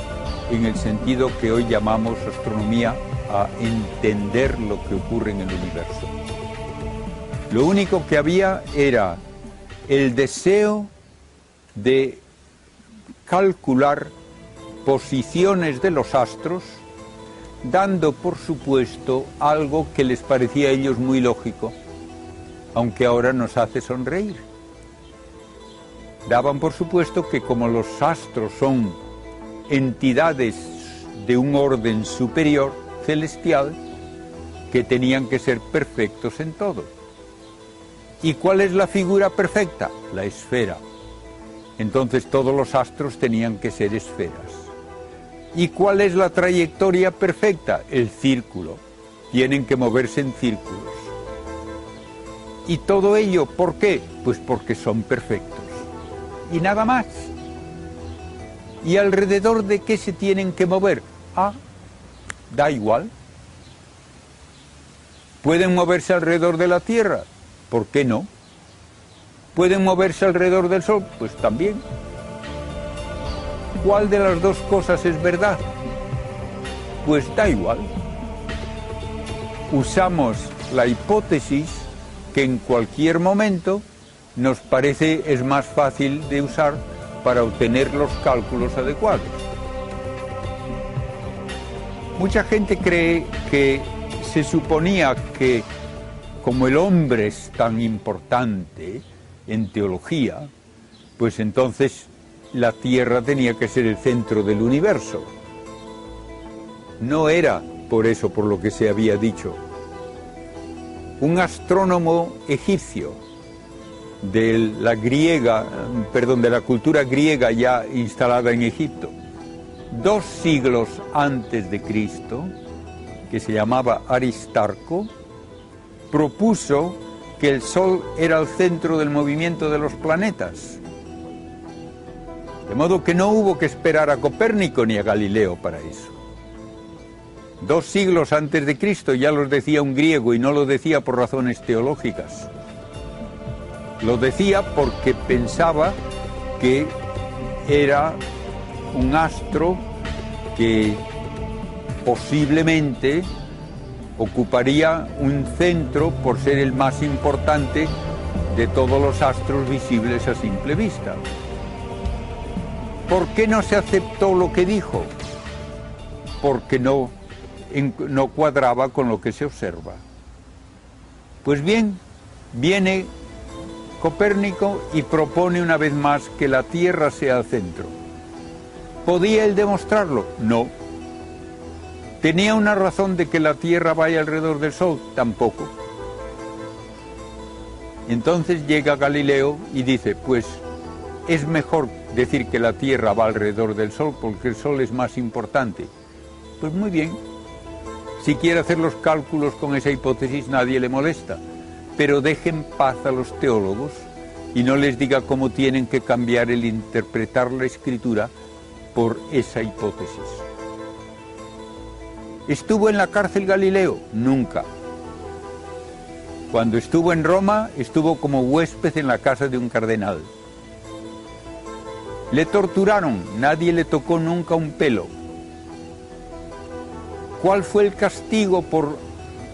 en el sentido que hoy llamamos astronomía a entender lo que ocurre en el universo. Lo único que había era el deseo de calcular posiciones de los astros, dando por supuesto algo que les parecía a ellos muy lógico, aunque ahora nos hace sonreír. Daban por supuesto que como los astros son entidades de un orden superior, celestial, que tenían que ser perfectos en todo. ¿Y cuál es la figura perfecta? La esfera. Entonces todos los astros tenían que ser esferas. ¿Y cuál es la trayectoria perfecta? El círculo. Tienen que moverse en círculos. ¿Y todo ello por qué? Pues porque son perfectos. Y nada más. ¿Y alrededor de qué se tienen que mover? Ah, da igual. ¿Pueden moverse alrededor de la Tierra? ¿Por qué no? ¿Pueden moverse alrededor del Sol? Pues también. ¿Cuál de las dos cosas es verdad? Pues da igual. Usamos la hipótesis que en cualquier momento nos parece es más fácil de usar para obtener los cálculos adecuados. Mucha gente cree que se suponía que como el hombre es tan importante en teología, pues entonces la Tierra tenía que ser el centro del universo. No era por eso por lo que se había dicho. Un astrónomo egipcio de la griega, perdón, de la cultura griega ya instalada en Egipto, dos siglos antes de Cristo, que se llamaba Aristarco, propuso que el Sol era el centro del movimiento de los planetas. De modo que no hubo que esperar a Copérnico ni a Galileo para eso. Dos siglos antes de Cristo ya los decía un griego y no lo decía por razones teológicas. Lo decía porque pensaba que era un astro que posiblemente ocuparía un centro por ser el más importante de todos los astros visibles a simple vista. ¿Por qué no se aceptó lo que dijo? Porque no, no cuadraba con lo que se observa. Pues bien, viene Copérnico y propone una vez más que la Tierra sea el centro. ¿Podía él demostrarlo? No. ¿Tenía una razón de que la Tierra vaya alrededor del Sol? Tampoco. Entonces llega Galileo y dice, pues es mejor decir que la Tierra va alrededor del Sol porque el Sol es más importante. Pues muy bien. Si quiere hacer los cálculos con esa hipótesis nadie le molesta pero dejen paz a los teólogos y no les diga cómo tienen que cambiar el interpretar la escritura por esa hipótesis. ¿Estuvo en la cárcel Galileo? Nunca. Cuando estuvo en Roma, estuvo como huésped en la casa de un cardenal. Le torturaron, nadie le tocó nunca un pelo. ¿Cuál fue el castigo por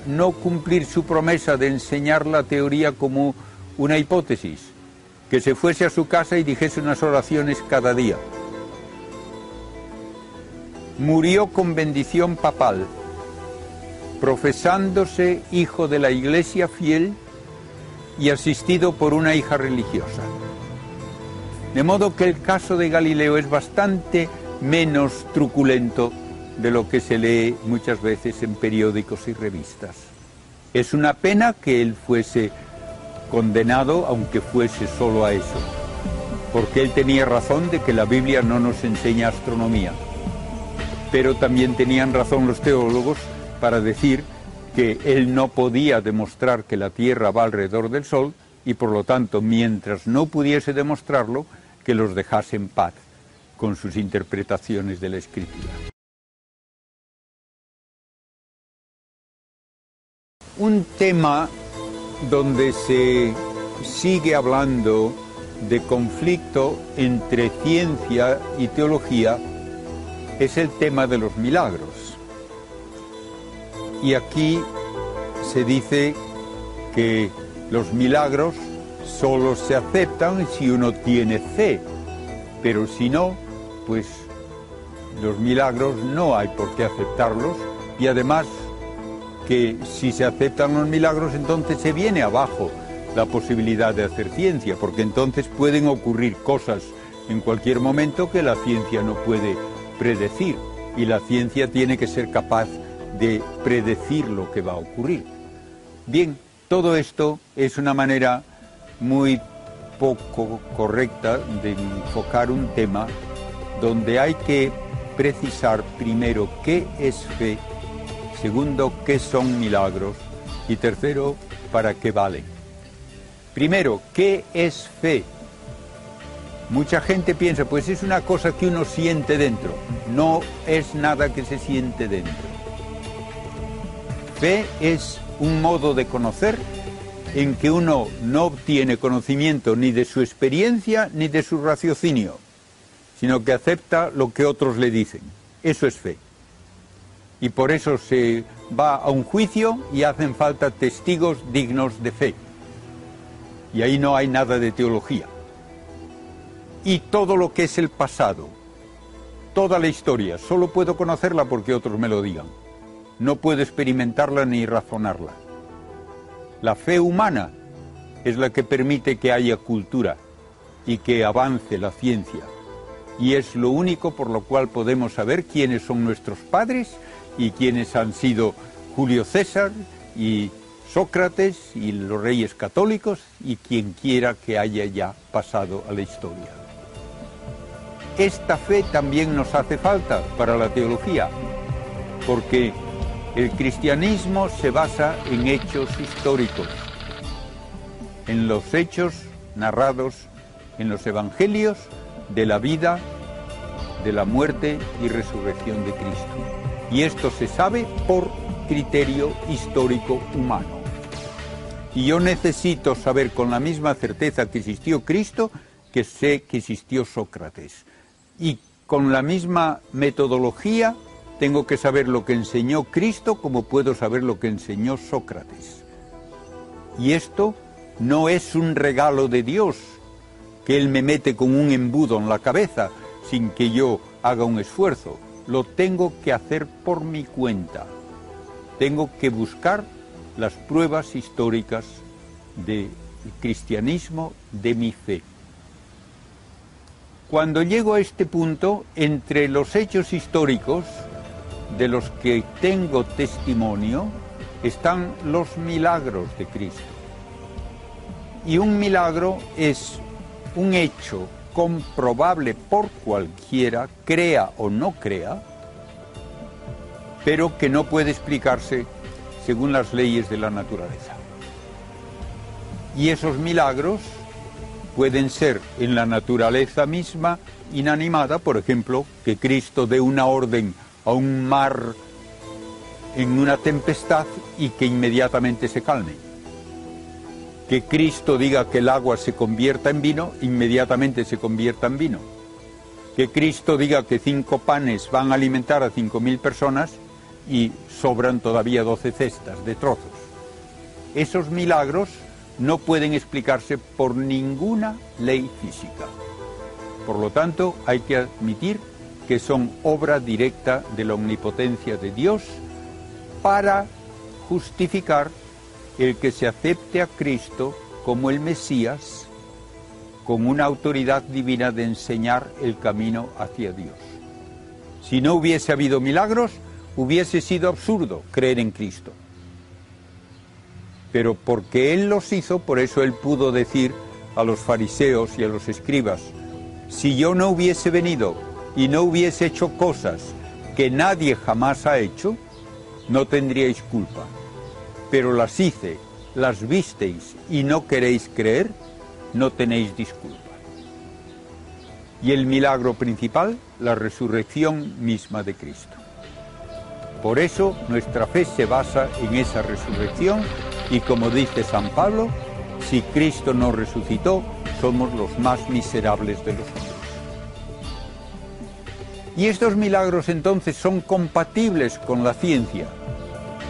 no cumplir su promesa de enseñar la teoría como una hipótesis, que se fuese a su casa y dijese unas oraciones cada día. Murió con bendición papal, profesándose hijo de la iglesia fiel y asistido por una hija religiosa. De modo que el caso de Galileo es bastante menos truculento de lo que se lee muchas veces en periódicos y revistas. Es una pena que él fuese condenado, aunque fuese solo a eso, porque él tenía razón de que la Biblia no nos enseña astronomía. Pero también tenían razón los teólogos para decir que él no podía demostrar que la Tierra va alrededor del Sol y por lo tanto, mientras no pudiese demostrarlo, que los dejase en paz con sus interpretaciones de la Escritura. Un tema donde se sigue hablando de conflicto entre ciencia y teología es el tema de los milagros. Y aquí se dice que los milagros solo se aceptan si uno tiene fe, pero si no, pues los milagros no hay por qué aceptarlos y además que si se aceptan los milagros entonces se viene abajo la posibilidad de hacer ciencia, porque entonces pueden ocurrir cosas en cualquier momento que la ciencia no puede predecir y la ciencia tiene que ser capaz de predecir lo que va a ocurrir. Bien, todo esto es una manera muy poco correcta de enfocar un tema donde hay que precisar primero qué es fe Segundo, ¿qué son milagros? Y tercero, ¿para qué valen? Primero, ¿qué es fe? Mucha gente piensa, pues es una cosa que uno siente dentro. No es nada que se siente dentro. Fe es un modo de conocer en que uno no obtiene conocimiento ni de su experiencia ni de su raciocinio, sino que acepta lo que otros le dicen. Eso es fe. Y por eso se va a un juicio y hacen falta testigos dignos de fe. Y ahí no hay nada de teología. Y todo lo que es el pasado, toda la historia, solo puedo conocerla porque otros me lo digan. No puedo experimentarla ni razonarla. La fe humana es la que permite que haya cultura y que avance la ciencia. Y es lo único por lo cual podemos saber quiénes son nuestros padres y quiénes han sido Julio César y Sócrates y los reyes católicos y quien quiera que haya ya pasado a la historia. Esta fe también nos hace falta para la teología, porque el cristianismo se basa en hechos históricos, en los hechos narrados en los evangelios de la vida, de la muerte y resurrección de Cristo. Y esto se sabe por criterio histórico humano. Y yo necesito saber con la misma certeza que existió Cristo que sé que existió Sócrates. Y con la misma metodología tengo que saber lo que enseñó Cristo como puedo saber lo que enseñó Sócrates. Y esto no es un regalo de Dios que Él me mete con un embudo en la cabeza sin que yo haga un esfuerzo. Lo tengo que hacer por mi cuenta. Tengo que buscar las pruebas históricas del cristianismo, de mi fe. Cuando llego a este punto, entre los hechos históricos, de los que tengo testimonio están los milagros de Cristo. Y un milagro es un hecho comprobable por cualquiera, crea o no crea, pero que no puede explicarse según las leyes de la naturaleza. Y esos milagros pueden ser en la naturaleza misma inanimada, por ejemplo, que Cristo dé una orden a un mar en una tempestad y que inmediatamente se calme. Que Cristo diga que el agua se convierta en vino, inmediatamente se convierta en vino. Que Cristo diga que cinco panes van a alimentar a cinco mil personas y sobran todavía doce cestas de trozos. Esos milagros no pueden explicarse por ninguna ley física. Por lo tanto, hay que admitir que son obra directa de la omnipotencia de Dios para justificar el que se acepte a Cristo como el Mesías con una autoridad divina de enseñar el camino hacia Dios. Si no hubiese habido milagros, hubiese sido absurdo creer en Cristo. Pero porque Él los hizo, por eso Él pudo decir a los fariseos y a los escribas, si yo no hubiese venido y no hubiese hecho cosas que nadie jamás ha hecho, no tendríais culpa. Pero las hice, las visteis y no queréis creer, no tenéis disculpa. Y el milagro principal, la resurrección misma de Cristo. Por eso nuestra fe se basa en esa resurrección y como dice San Pablo, si Cristo no resucitó, somos los más miserables de los hombres. Y estos milagros entonces son compatibles con la ciencia,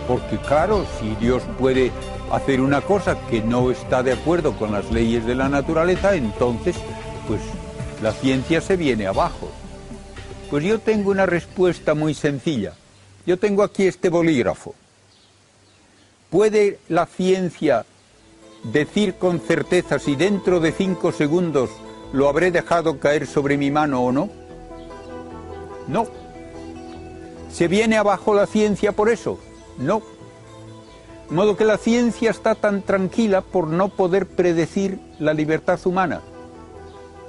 porque claro, si Dios puede hacer una cosa que no está de acuerdo con las leyes de la naturaleza, entonces pues la ciencia se viene abajo. Pues yo tengo una respuesta muy sencilla. Yo tengo aquí este bolígrafo. ¿Puede la ciencia decir con certeza si dentro de cinco segundos lo habré dejado caer sobre mi mano o no? No. ¿Se viene abajo la ciencia por eso? No. De modo que la ciencia está tan tranquila por no poder predecir la libertad humana.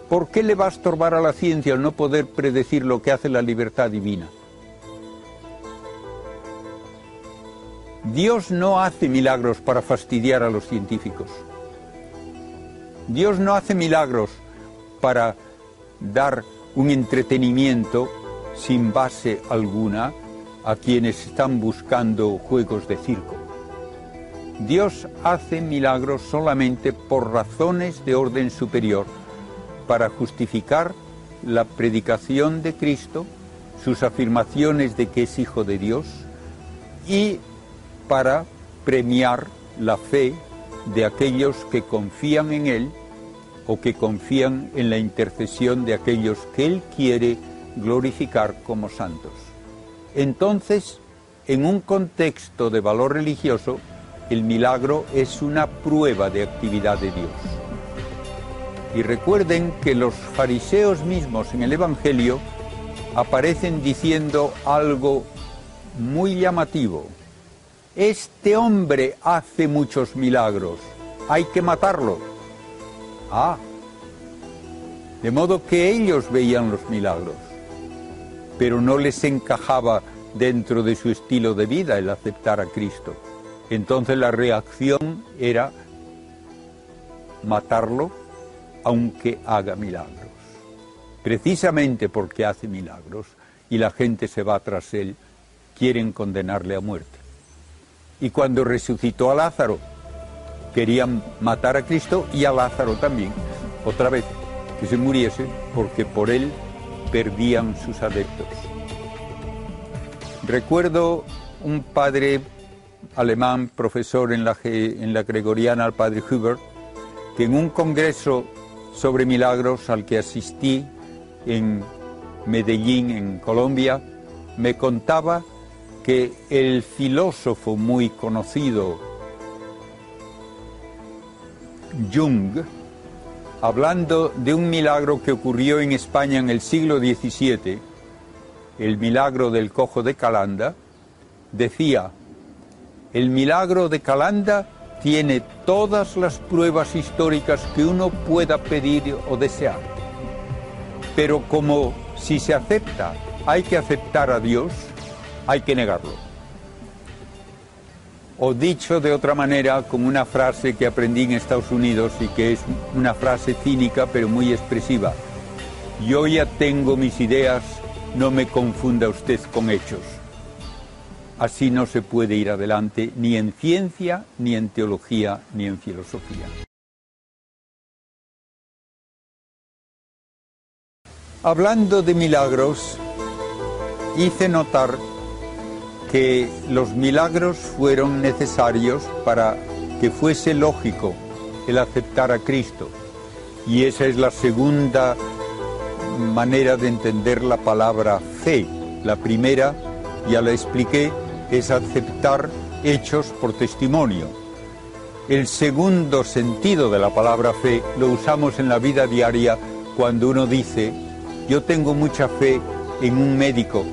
¿Por qué le va a estorbar a la ciencia el no poder predecir lo que hace la libertad divina? Dios no hace milagros para fastidiar a los científicos. Dios no hace milagros para dar un entretenimiento sin base alguna a quienes están buscando juegos de circo. Dios hace milagros solamente por razones de orden superior, para justificar la predicación de Cristo, sus afirmaciones de que es Hijo de Dios y para premiar la fe de aquellos que confían en Él o que confían en la intercesión de aquellos que Él quiere glorificar como santos. Entonces, en un contexto de valor religioso, el milagro es una prueba de actividad de Dios. Y recuerden que los fariseos mismos en el Evangelio aparecen diciendo algo muy llamativo. Este hombre hace muchos milagros, hay que matarlo. Ah, de modo que ellos veían los milagros, pero no les encajaba dentro de su estilo de vida el aceptar a Cristo. Entonces la reacción era matarlo aunque haga milagros. Precisamente porque hace milagros y la gente se va tras él, quieren condenarle a muerte. Y cuando resucitó a Lázaro, querían matar a Cristo y a Lázaro también, otra vez, que se muriese, porque por él perdían sus adeptos. Recuerdo un padre alemán, profesor en la, en la Gregoriana, el padre Hubert, que en un congreso sobre milagros al que asistí en Medellín, en Colombia, me contaba que el filósofo muy conocido Jung, hablando de un milagro que ocurrió en España en el siglo XVII, el milagro del cojo de Calanda, decía, el milagro de Calanda tiene todas las pruebas históricas que uno pueda pedir o desear. Pero como si se acepta, hay que aceptar a Dios, hay que negarlo. O dicho de otra manera, con una frase que aprendí en Estados Unidos y que es una frase cínica pero muy expresiva. Yo ya tengo mis ideas, no me confunda usted con hechos. Así no se puede ir adelante ni en ciencia, ni en teología, ni en filosofía. Hablando de milagros, hice notar que los milagros fueron necesarios para que fuese lógico el aceptar a Cristo. Y esa es la segunda manera de entender la palabra fe. La primera, ya la expliqué, es aceptar hechos por testimonio. El segundo sentido de la palabra fe lo usamos en la vida diaria cuando uno dice, yo tengo mucha fe en un médico,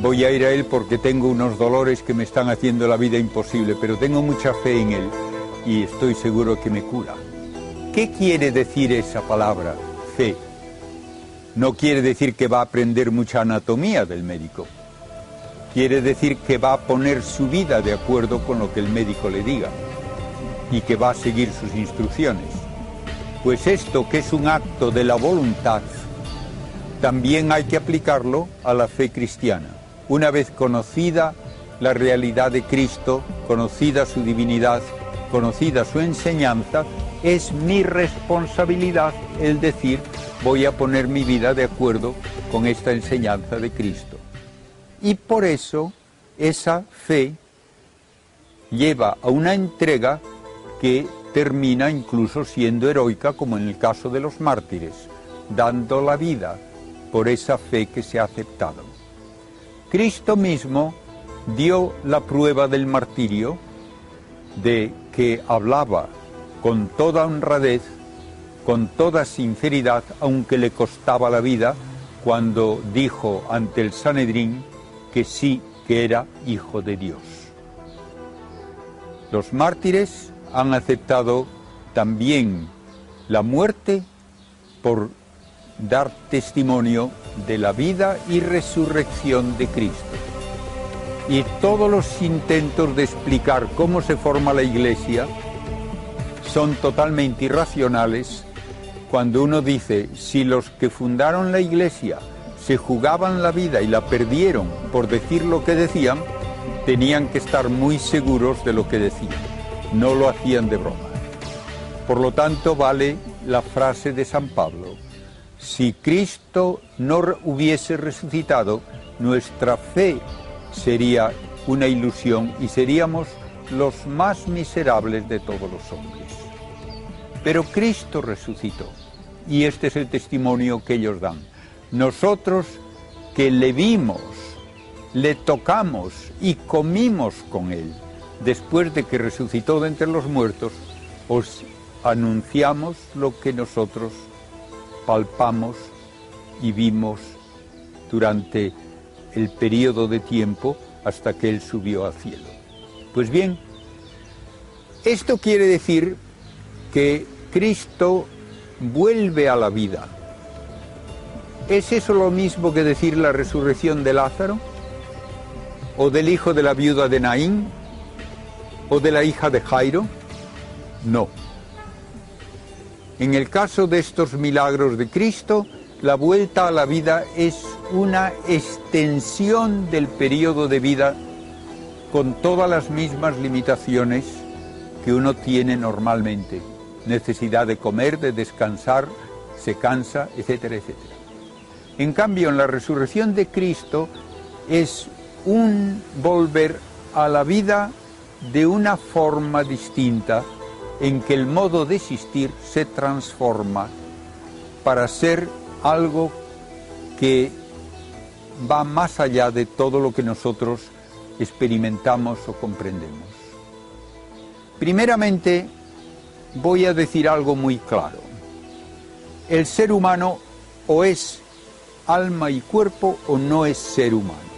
voy a ir a él porque tengo unos dolores que me están haciendo la vida imposible, pero tengo mucha fe en él y estoy seguro que me cura. ¿Qué quiere decir esa palabra, fe? No quiere decir que va a aprender mucha anatomía del médico quiere decir que va a poner su vida de acuerdo con lo que el médico le diga y que va a seguir sus instrucciones. Pues esto, que es un acto de la voluntad, también hay que aplicarlo a la fe cristiana. Una vez conocida la realidad de Cristo, conocida su divinidad, conocida su enseñanza, es mi responsabilidad el decir voy a poner mi vida de acuerdo con esta enseñanza de Cristo. Y por eso esa fe lleva a una entrega que termina incluso siendo heroica, como en el caso de los mártires, dando la vida por esa fe que se ha aceptado. Cristo mismo dio la prueba del martirio de que hablaba con toda honradez, con toda sinceridad, aunque le costaba la vida, cuando dijo ante el Sanedrín, que sí que era hijo de Dios. Los mártires han aceptado también la muerte por dar testimonio de la vida y resurrección de Cristo. Y todos los intentos de explicar cómo se forma la iglesia son totalmente irracionales cuando uno dice, si los que fundaron la iglesia se jugaban la vida y la perdieron por decir lo que decían, tenían que estar muy seguros de lo que decían. No lo hacían de broma. Por lo tanto, vale la frase de San Pablo. Si Cristo no hubiese resucitado, nuestra fe sería una ilusión y seríamos los más miserables de todos los hombres. Pero Cristo resucitó y este es el testimonio que ellos dan. Nosotros que le vimos, le tocamos y comimos con él, después de que resucitó de entre los muertos, os anunciamos lo que nosotros palpamos y vimos durante el periodo de tiempo hasta que Él subió al cielo. Pues bien, esto quiere decir que Cristo vuelve a la vida. ¿Es eso lo mismo que decir la resurrección de Lázaro? ¿O del hijo de la viuda de Naín? ¿O de la hija de Jairo? No. En el caso de estos milagros de Cristo, la vuelta a la vida es una extensión del periodo de vida con todas las mismas limitaciones que uno tiene normalmente necesidad de comer, de descansar, se cansa, etcétera, etcétera. En cambio, en la resurrección de Cristo es un volver a la vida de una forma distinta en que el modo de existir se transforma para ser algo que va más allá de todo lo que nosotros experimentamos o comprendemos. Primeramente, voy a decir algo muy claro. El ser humano o es alma y cuerpo o no es ser humano.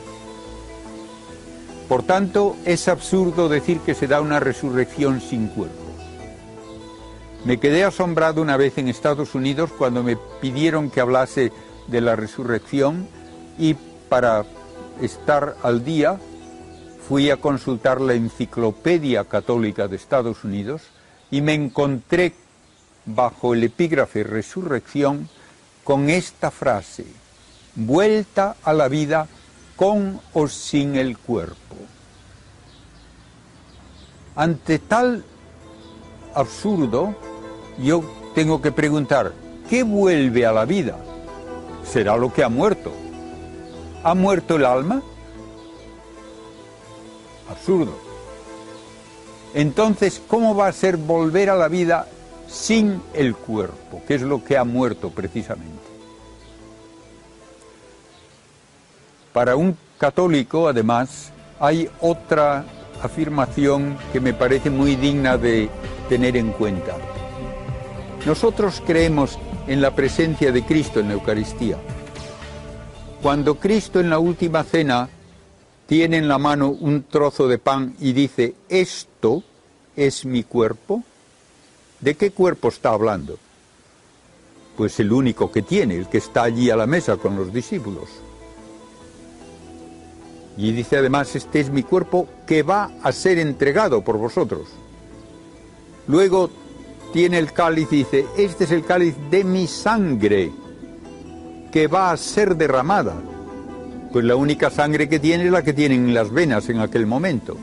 Por tanto, es absurdo decir que se da una resurrección sin cuerpo. Me quedé asombrado una vez en Estados Unidos cuando me pidieron que hablase de la resurrección y para estar al día fui a consultar la Enciclopedia Católica de Estados Unidos y me encontré bajo el epígrafe resurrección con esta frase, vuelta a la vida con o sin el cuerpo. Ante tal absurdo, yo tengo que preguntar, ¿qué vuelve a la vida? Será lo que ha muerto. ¿Ha muerto el alma? Absurdo. Entonces, ¿cómo va a ser volver a la vida sin el cuerpo, que es lo que ha muerto precisamente? Para un católico, además, hay otra afirmación que me parece muy digna de tener en cuenta. Nosotros creemos en la presencia de Cristo en la Eucaristía. Cuando Cristo en la última cena tiene en la mano un trozo de pan y dice, esto es mi cuerpo, ¿de qué cuerpo está hablando? Pues el único que tiene, el que está allí a la mesa con los discípulos. Y dice además, este es mi cuerpo que va a ser entregado por vosotros. Luego tiene el cáliz y dice, este es el cáliz de mi sangre que va a ser derramada pues la única sangre que tiene es la que tienen las venas en aquel momento.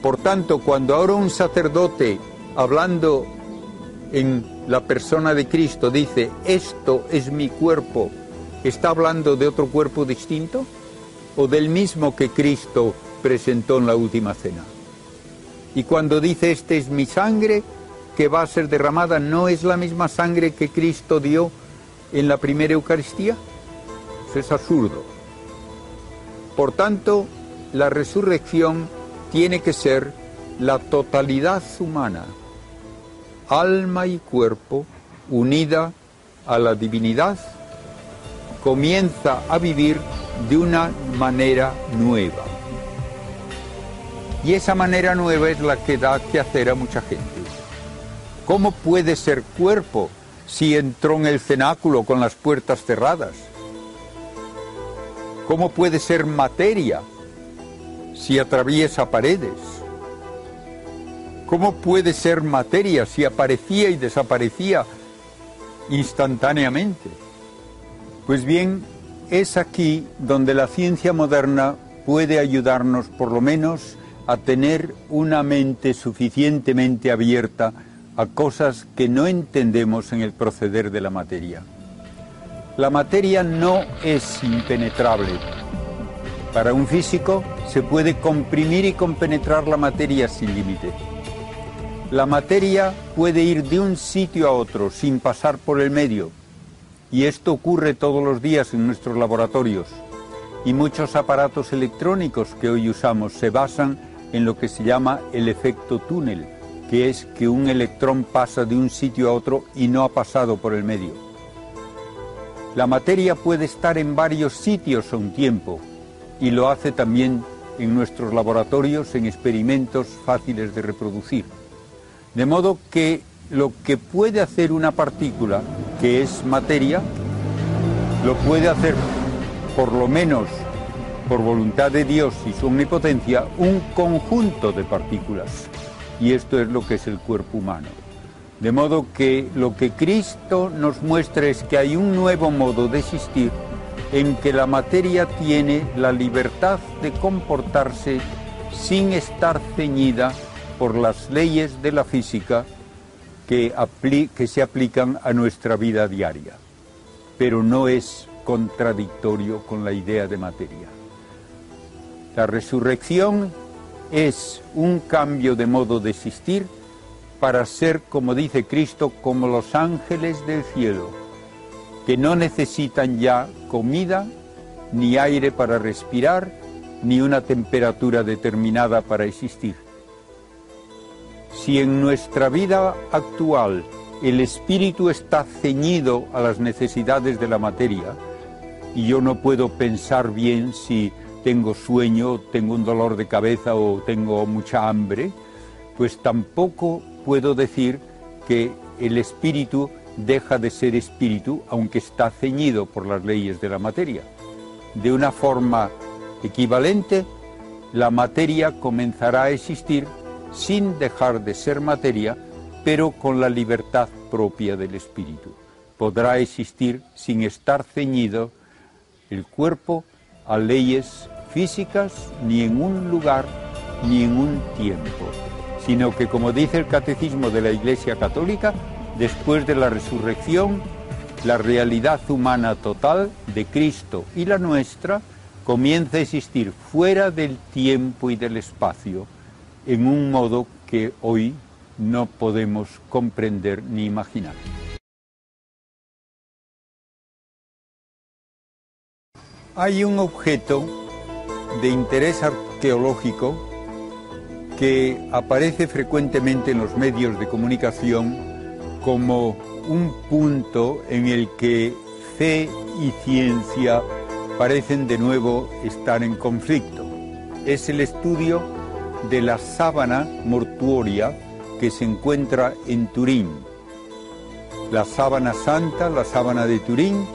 Por tanto, cuando ahora un sacerdote, hablando en la persona de Cristo, dice, esto es mi cuerpo, ¿está hablando de otro cuerpo distinto? ¿O del mismo que Cristo presentó en la última cena? Y cuando dice, este es mi sangre que va a ser derramada, ¿no es la misma sangre que Cristo dio en la primera Eucaristía? es absurdo. Por tanto, la resurrección tiene que ser la totalidad humana, alma y cuerpo, unida a la divinidad, comienza a vivir de una manera nueva. Y esa manera nueva es la que da que hacer a mucha gente. ¿Cómo puede ser cuerpo si entró en el cenáculo con las puertas cerradas? ¿Cómo puede ser materia si atraviesa paredes? ¿Cómo puede ser materia si aparecía y desaparecía instantáneamente. Pues bien, es aquí donde la ciencia moderna puede ayudarnos por lo menos a tener una mente suficientemente abierta a cosas que no entendemos en el proceder de la materia. La materia no es impenetrable. Para un físico se puede comprimir y compenetrar la materia sin límite. La materia puede ir de un sitio a otro sin pasar por el medio. Y esto ocurre todos los días en nuestros laboratorios. Y muchos aparatos electrónicos que hoy usamos se basan en lo que se llama el efecto túnel, que es que un electrón pasa de un sitio a otro y no ha pasado por el medio. La materia puede estar en varios sitios a un tiempo y lo hace también en nuestros laboratorios en experimentos fáciles de reproducir. De modo que lo que puede hacer una partícula, que es materia, lo puede hacer por lo menos por voluntad de Dios y su omnipotencia un conjunto de partículas. Y esto es lo que es el cuerpo humano. De modo que lo que Cristo nos muestra es que hay un nuevo modo de existir en que la materia tiene la libertad de comportarse sin estar ceñida por las leyes de la física que, se aplican a nuestra vida diaria, pero no es contradictorio con la idea de materia. La resurrección es un cambio de modo de existir para ser, como dice Cristo, como los ángeles del cielo, que no necesitan ya comida, ni aire para respirar, ni una temperatura determinada para existir. Si en nuestra vida actual el espíritu está ceñido a las necesidades de la materia, y yo no puedo pensar bien si tengo sueño, tengo un dolor de cabeza o tengo mucha hambre, pues tampoco puedo decir que el espíritu deja de ser espíritu aunque está ceñido por las leyes de la materia. De una forma equivalente, la materia comenzará a existir sin dejar de ser materia, pero con la libertad propia del espíritu. Podrá existir sin estar ceñido el cuerpo a leyes físicas ni en un lugar ni en un tiempo, sino que como dice el catecismo de la Iglesia Católica, después de la resurrección, la realidad humana total de Cristo y la nuestra comienza a existir fuera del tiempo y del espacio en un modo que hoy no podemos comprender ni imaginar. Hay un objeto de interés arqueológico que aparece frecuentemente en los medios de comunicación como un punto en el que fe y ciencia parecen de nuevo estar en conflicto. Es el estudio de la sábana mortuoria que se encuentra en Turín. La sábana santa, la sábana de Turín,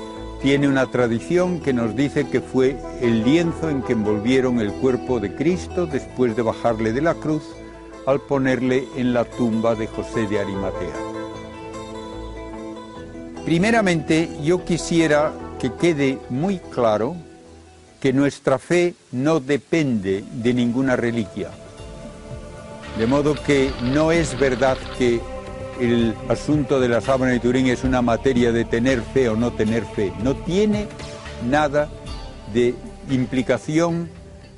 tiene una tradición que nos dice que fue el lienzo en que envolvieron el cuerpo de Cristo después de bajarle de la cruz al ponerle en la tumba de José de Arimatea. Primeramente, yo quisiera que quede muy claro que nuestra fe no depende de ninguna reliquia de modo que no es verdad que el asunto de la sábana de Turín es una materia de tener fe o no tener fe. No tiene nada de implicación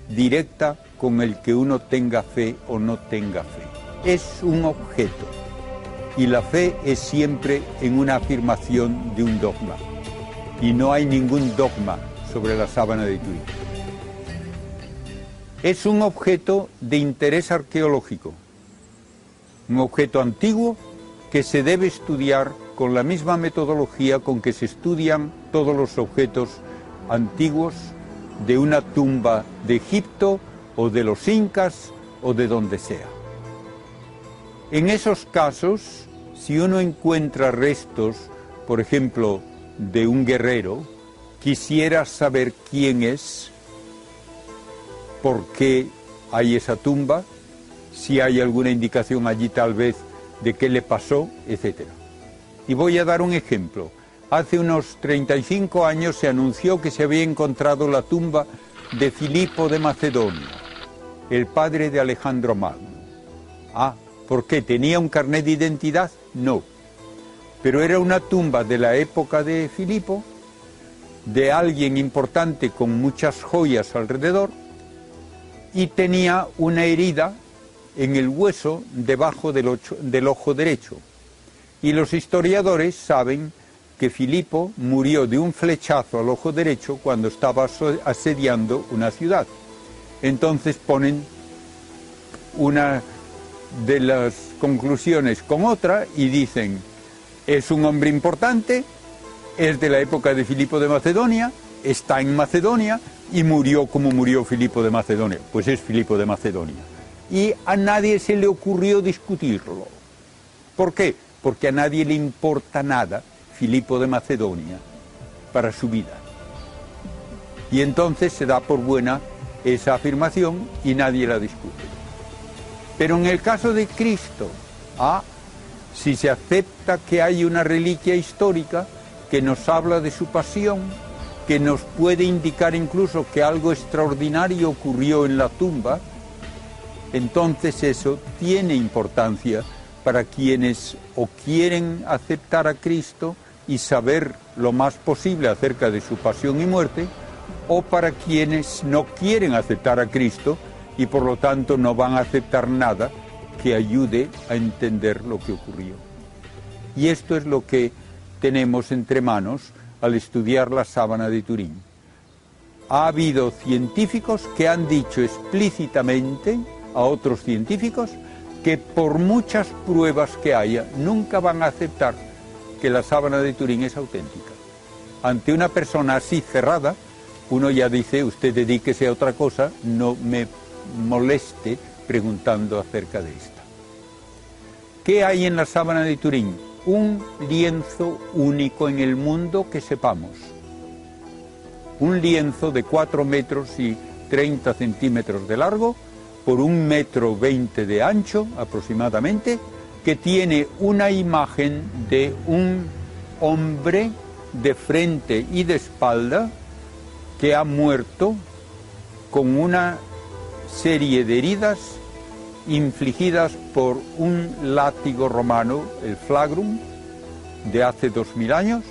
directa con el que uno tenga fe o no tenga fe. Es un objeto y la fe es siempre en una afirmación de un dogma. Y no hay ningún dogma sobre la sábana de Turín es un objeto de interés arqueológico, un objeto antiguo que se debe estudiar con la misma metodología con que se estudian todos los objetos antiguos de una tumba de Egipto o de los incas o de donde sea. En esos casos, si uno encuentra restos, por ejemplo, de un guerrero, quisiera saber quién es, por qué hay esa tumba, si hay alguna indicación allí tal vez de qué le pasó, etc. Y voy a dar un ejemplo. Hace unos 35 años se anunció que se había encontrado la tumba de Filipo de Macedonia, el padre de Alejandro Magno. Ah, ¿por qué? ¿Tenía un carnet de identidad? No. Pero era una tumba de la época de Filipo, de alguien importante con muchas joyas alrededor, y tenía una herida en el hueso debajo del, del ojo derecho. Y los historiadores saben que Filipo murió de un flechazo al ojo derecho cuando estaba asediando una ciudad. Entonces ponen una de las conclusiones con otra y dicen, es un hombre importante, es de la época de Filipo de Macedonia, está en Macedonia y murió como murió Filipo de Macedonia. Pues es Filipo de Macedonia. Y a nadie se le ocurrió discutirlo. ¿Por qué? Porque a nadie le importa nada Filipo de Macedonia para su vida. Y entonces se da por buena esa afirmación y nadie la discute. Pero en el caso de Cristo, ah, si se acepta que hay una reliquia histórica que nos habla de su pasión, que nos puede indicar incluso que algo extraordinario ocurrió en la tumba, entonces eso tiene importancia para quienes o quieren aceptar a Cristo y saber lo más posible acerca de su pasión y muerte, o para quienes no quieren aceptar a Cristo y por lo tanto no van a aceptar nada que ayude a entender lo que ocurrió. Y esto es lo que tenemos entre manos al estudiar la sábana de Turín. Ha habido científicos que han dicho explícitamente a otros científicos que por muchas pruebas que haya, nunca van a aceptar que la sábana de Turín es auténtica. Ante una persona así cerrada, uno ya dice, usted dedíquese a otra cosa, no me moleste preguntando acerca de esta. ¿Qué hay en la sábana de Turín? Un lienzo único en el mundo que sepamos. Un lienzo de 4 metros y 30 centímetros de largo por un metro 20 de ancho aproximadamente que tiene una imagen de un hombre de frente y de espalda que ha muerto con una serie de heridas infligidas por un látigo romano, el flagrum, de hace dos mil años,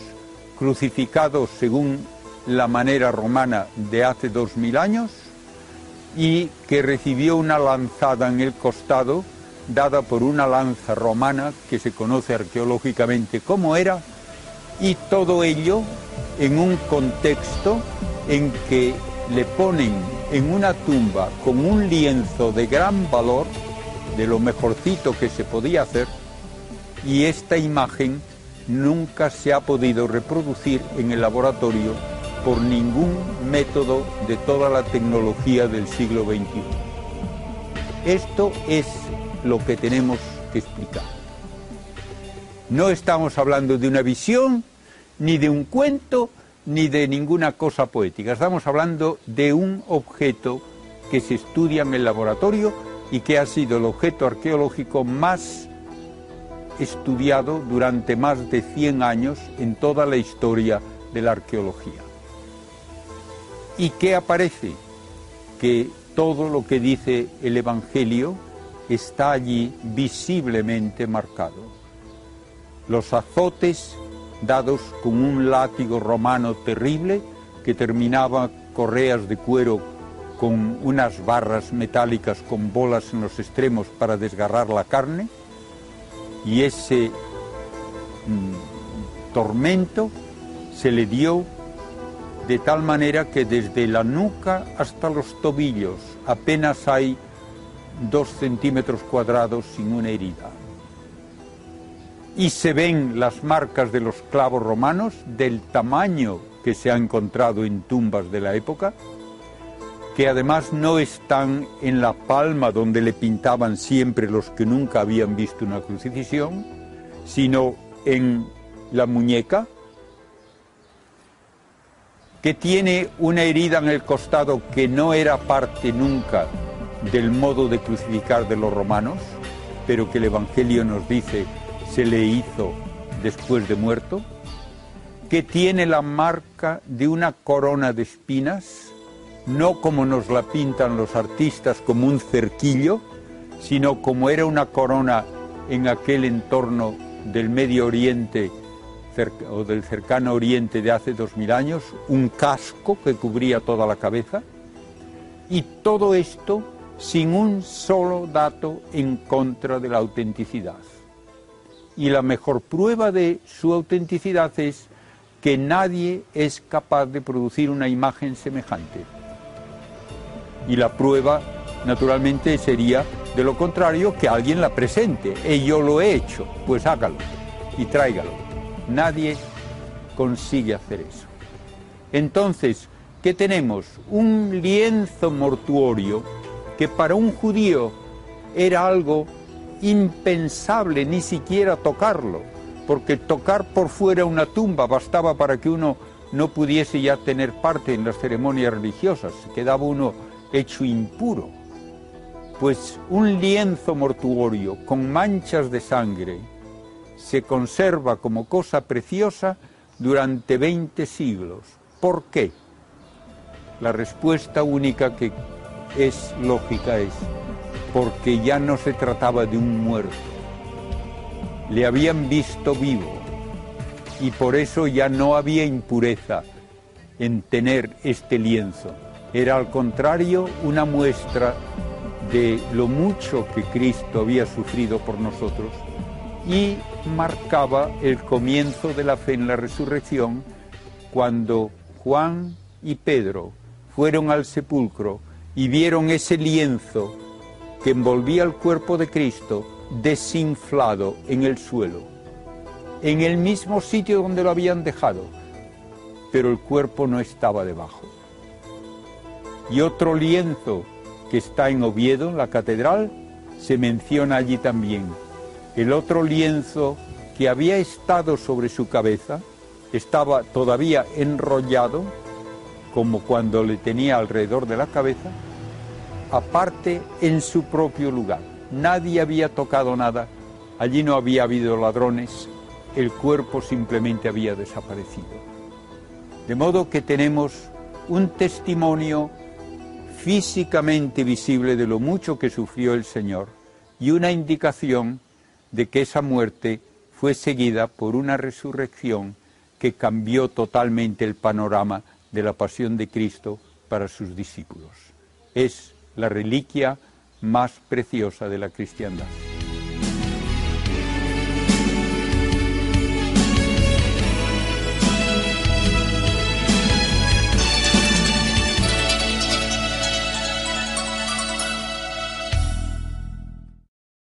crucificado según la manera romana de hace dos mil años, y que recibió una lanzada en el costado dada por una lanza romana que se conoce arqueológicamente como era, y todo ello en un contexto en que le ponen en una tumba con un lienzo de gran valor, de lo mejorcito que se podía hacer, y esta imagen nunca se ha podido reproducir en el laboratorio por ningún método de toda la tecnología del siglo XXI. Esto es lo que tenemos que explicar. No estamos hablando de una visión, ni de un cuento, ni de ninguna cosa poética. Estamos hablando de un objeto que se estudia en el laboratorio y que ha sido el objeto arqueológico más estudiado durante más de 100 años en toda la historia de la arqueología. ¿Y qué aparece? Que todo lo que dice el Evangelio está allí visiblemente marcado. Los azotes dados con un látigo romano terrible que terminaba correas de cuero con unas barras metálicas con bolas en los extremos para desgarrar la carne y ese mm, tormento se le dio de tal manera que desde la nuca hasta los tobillos apenas hay dos centímetros cuadrados sin una herida. Y se ven las marcas de los clavos romanos del tamaño que se ha encontrado en tumbas de la época, que además no están en la palma donde le pintaban siempre los que nunca habían visto una crucifixión, sino en la muñeca, que tiene una herida en el costado que no era parte nunca del modo de crucificar de los romanos, pero que el Evangelio nos dice se le hizo después de muerto, que tiene la marca de una corona de espinas, no como nos la pintan los artistas como un cerquillo, sino como era una corona en aquel entorno del Medio Oriente o del cercano Oriente de hace dos mil años, un casco que cubría toda la cabeza, y todo esto sin un solo dato en contra de la autenticidad. Y la mejor prueba de su autenticidad es que nadie es capaz de producir una imagen semejante. Y la prueba, naturalmente, sería de lo contrario que alguien la presente. Y yo lo he hecho, pues hágalo y tráigalo. Nadie consigue hacer eso. Entonces, ¿qué tenemos? Un lienzo mortuorio que para un judío era algo impensable ni siquiera tocarlo, porque tocar por fuera una tumba bastaba para que uno no pudiese ya tener parte en las ceremonias religiosas, quedaba uno hecho impuro. Pues un lienzo mortuorio con manchas de sangre se conserva como cosa preciosa durante 20 siglos. ¿Por qué? La respuesta única que es lógica es porque ya no se trataba de un muerto. Le habían visto vivo y por eso ya no había impureza en tener este lienzo. Era al contrario una muestra de lo mucho que Cristo había sufrido por nosotros y marcaba el comienzo de la fe en la resurrección cuando Juan y Pedro fueron al sepulcro y vieron ese lienzo que envolvía el cuerpo de Cristo desinflado en el suelo, en el mismo sitio donde lo habían dejado, pero el cuerpo no estaba debajo. Y otro lienzo que está en Oviedo, en la catedral, se menciona allí también. El otro lienzo que había estado sobre su cabeza estaba todavía enrollado, como cuando le tenía alrededor de la cabeza, aparte en su propio lugar. Nadie había tocado nada, allí no había habido ladrones, el cuerpo simplemente había desaparecido. De modo que tenemos un testimonio físicamente visible de lo mucho que sufrió el Señor y una indicación de que esa muerte fue seguida por una resurrección que cambió totalmente el panorama de la pasión de Cristo para sus discípulos. Es la reliquia más preciosa de la cristiandad.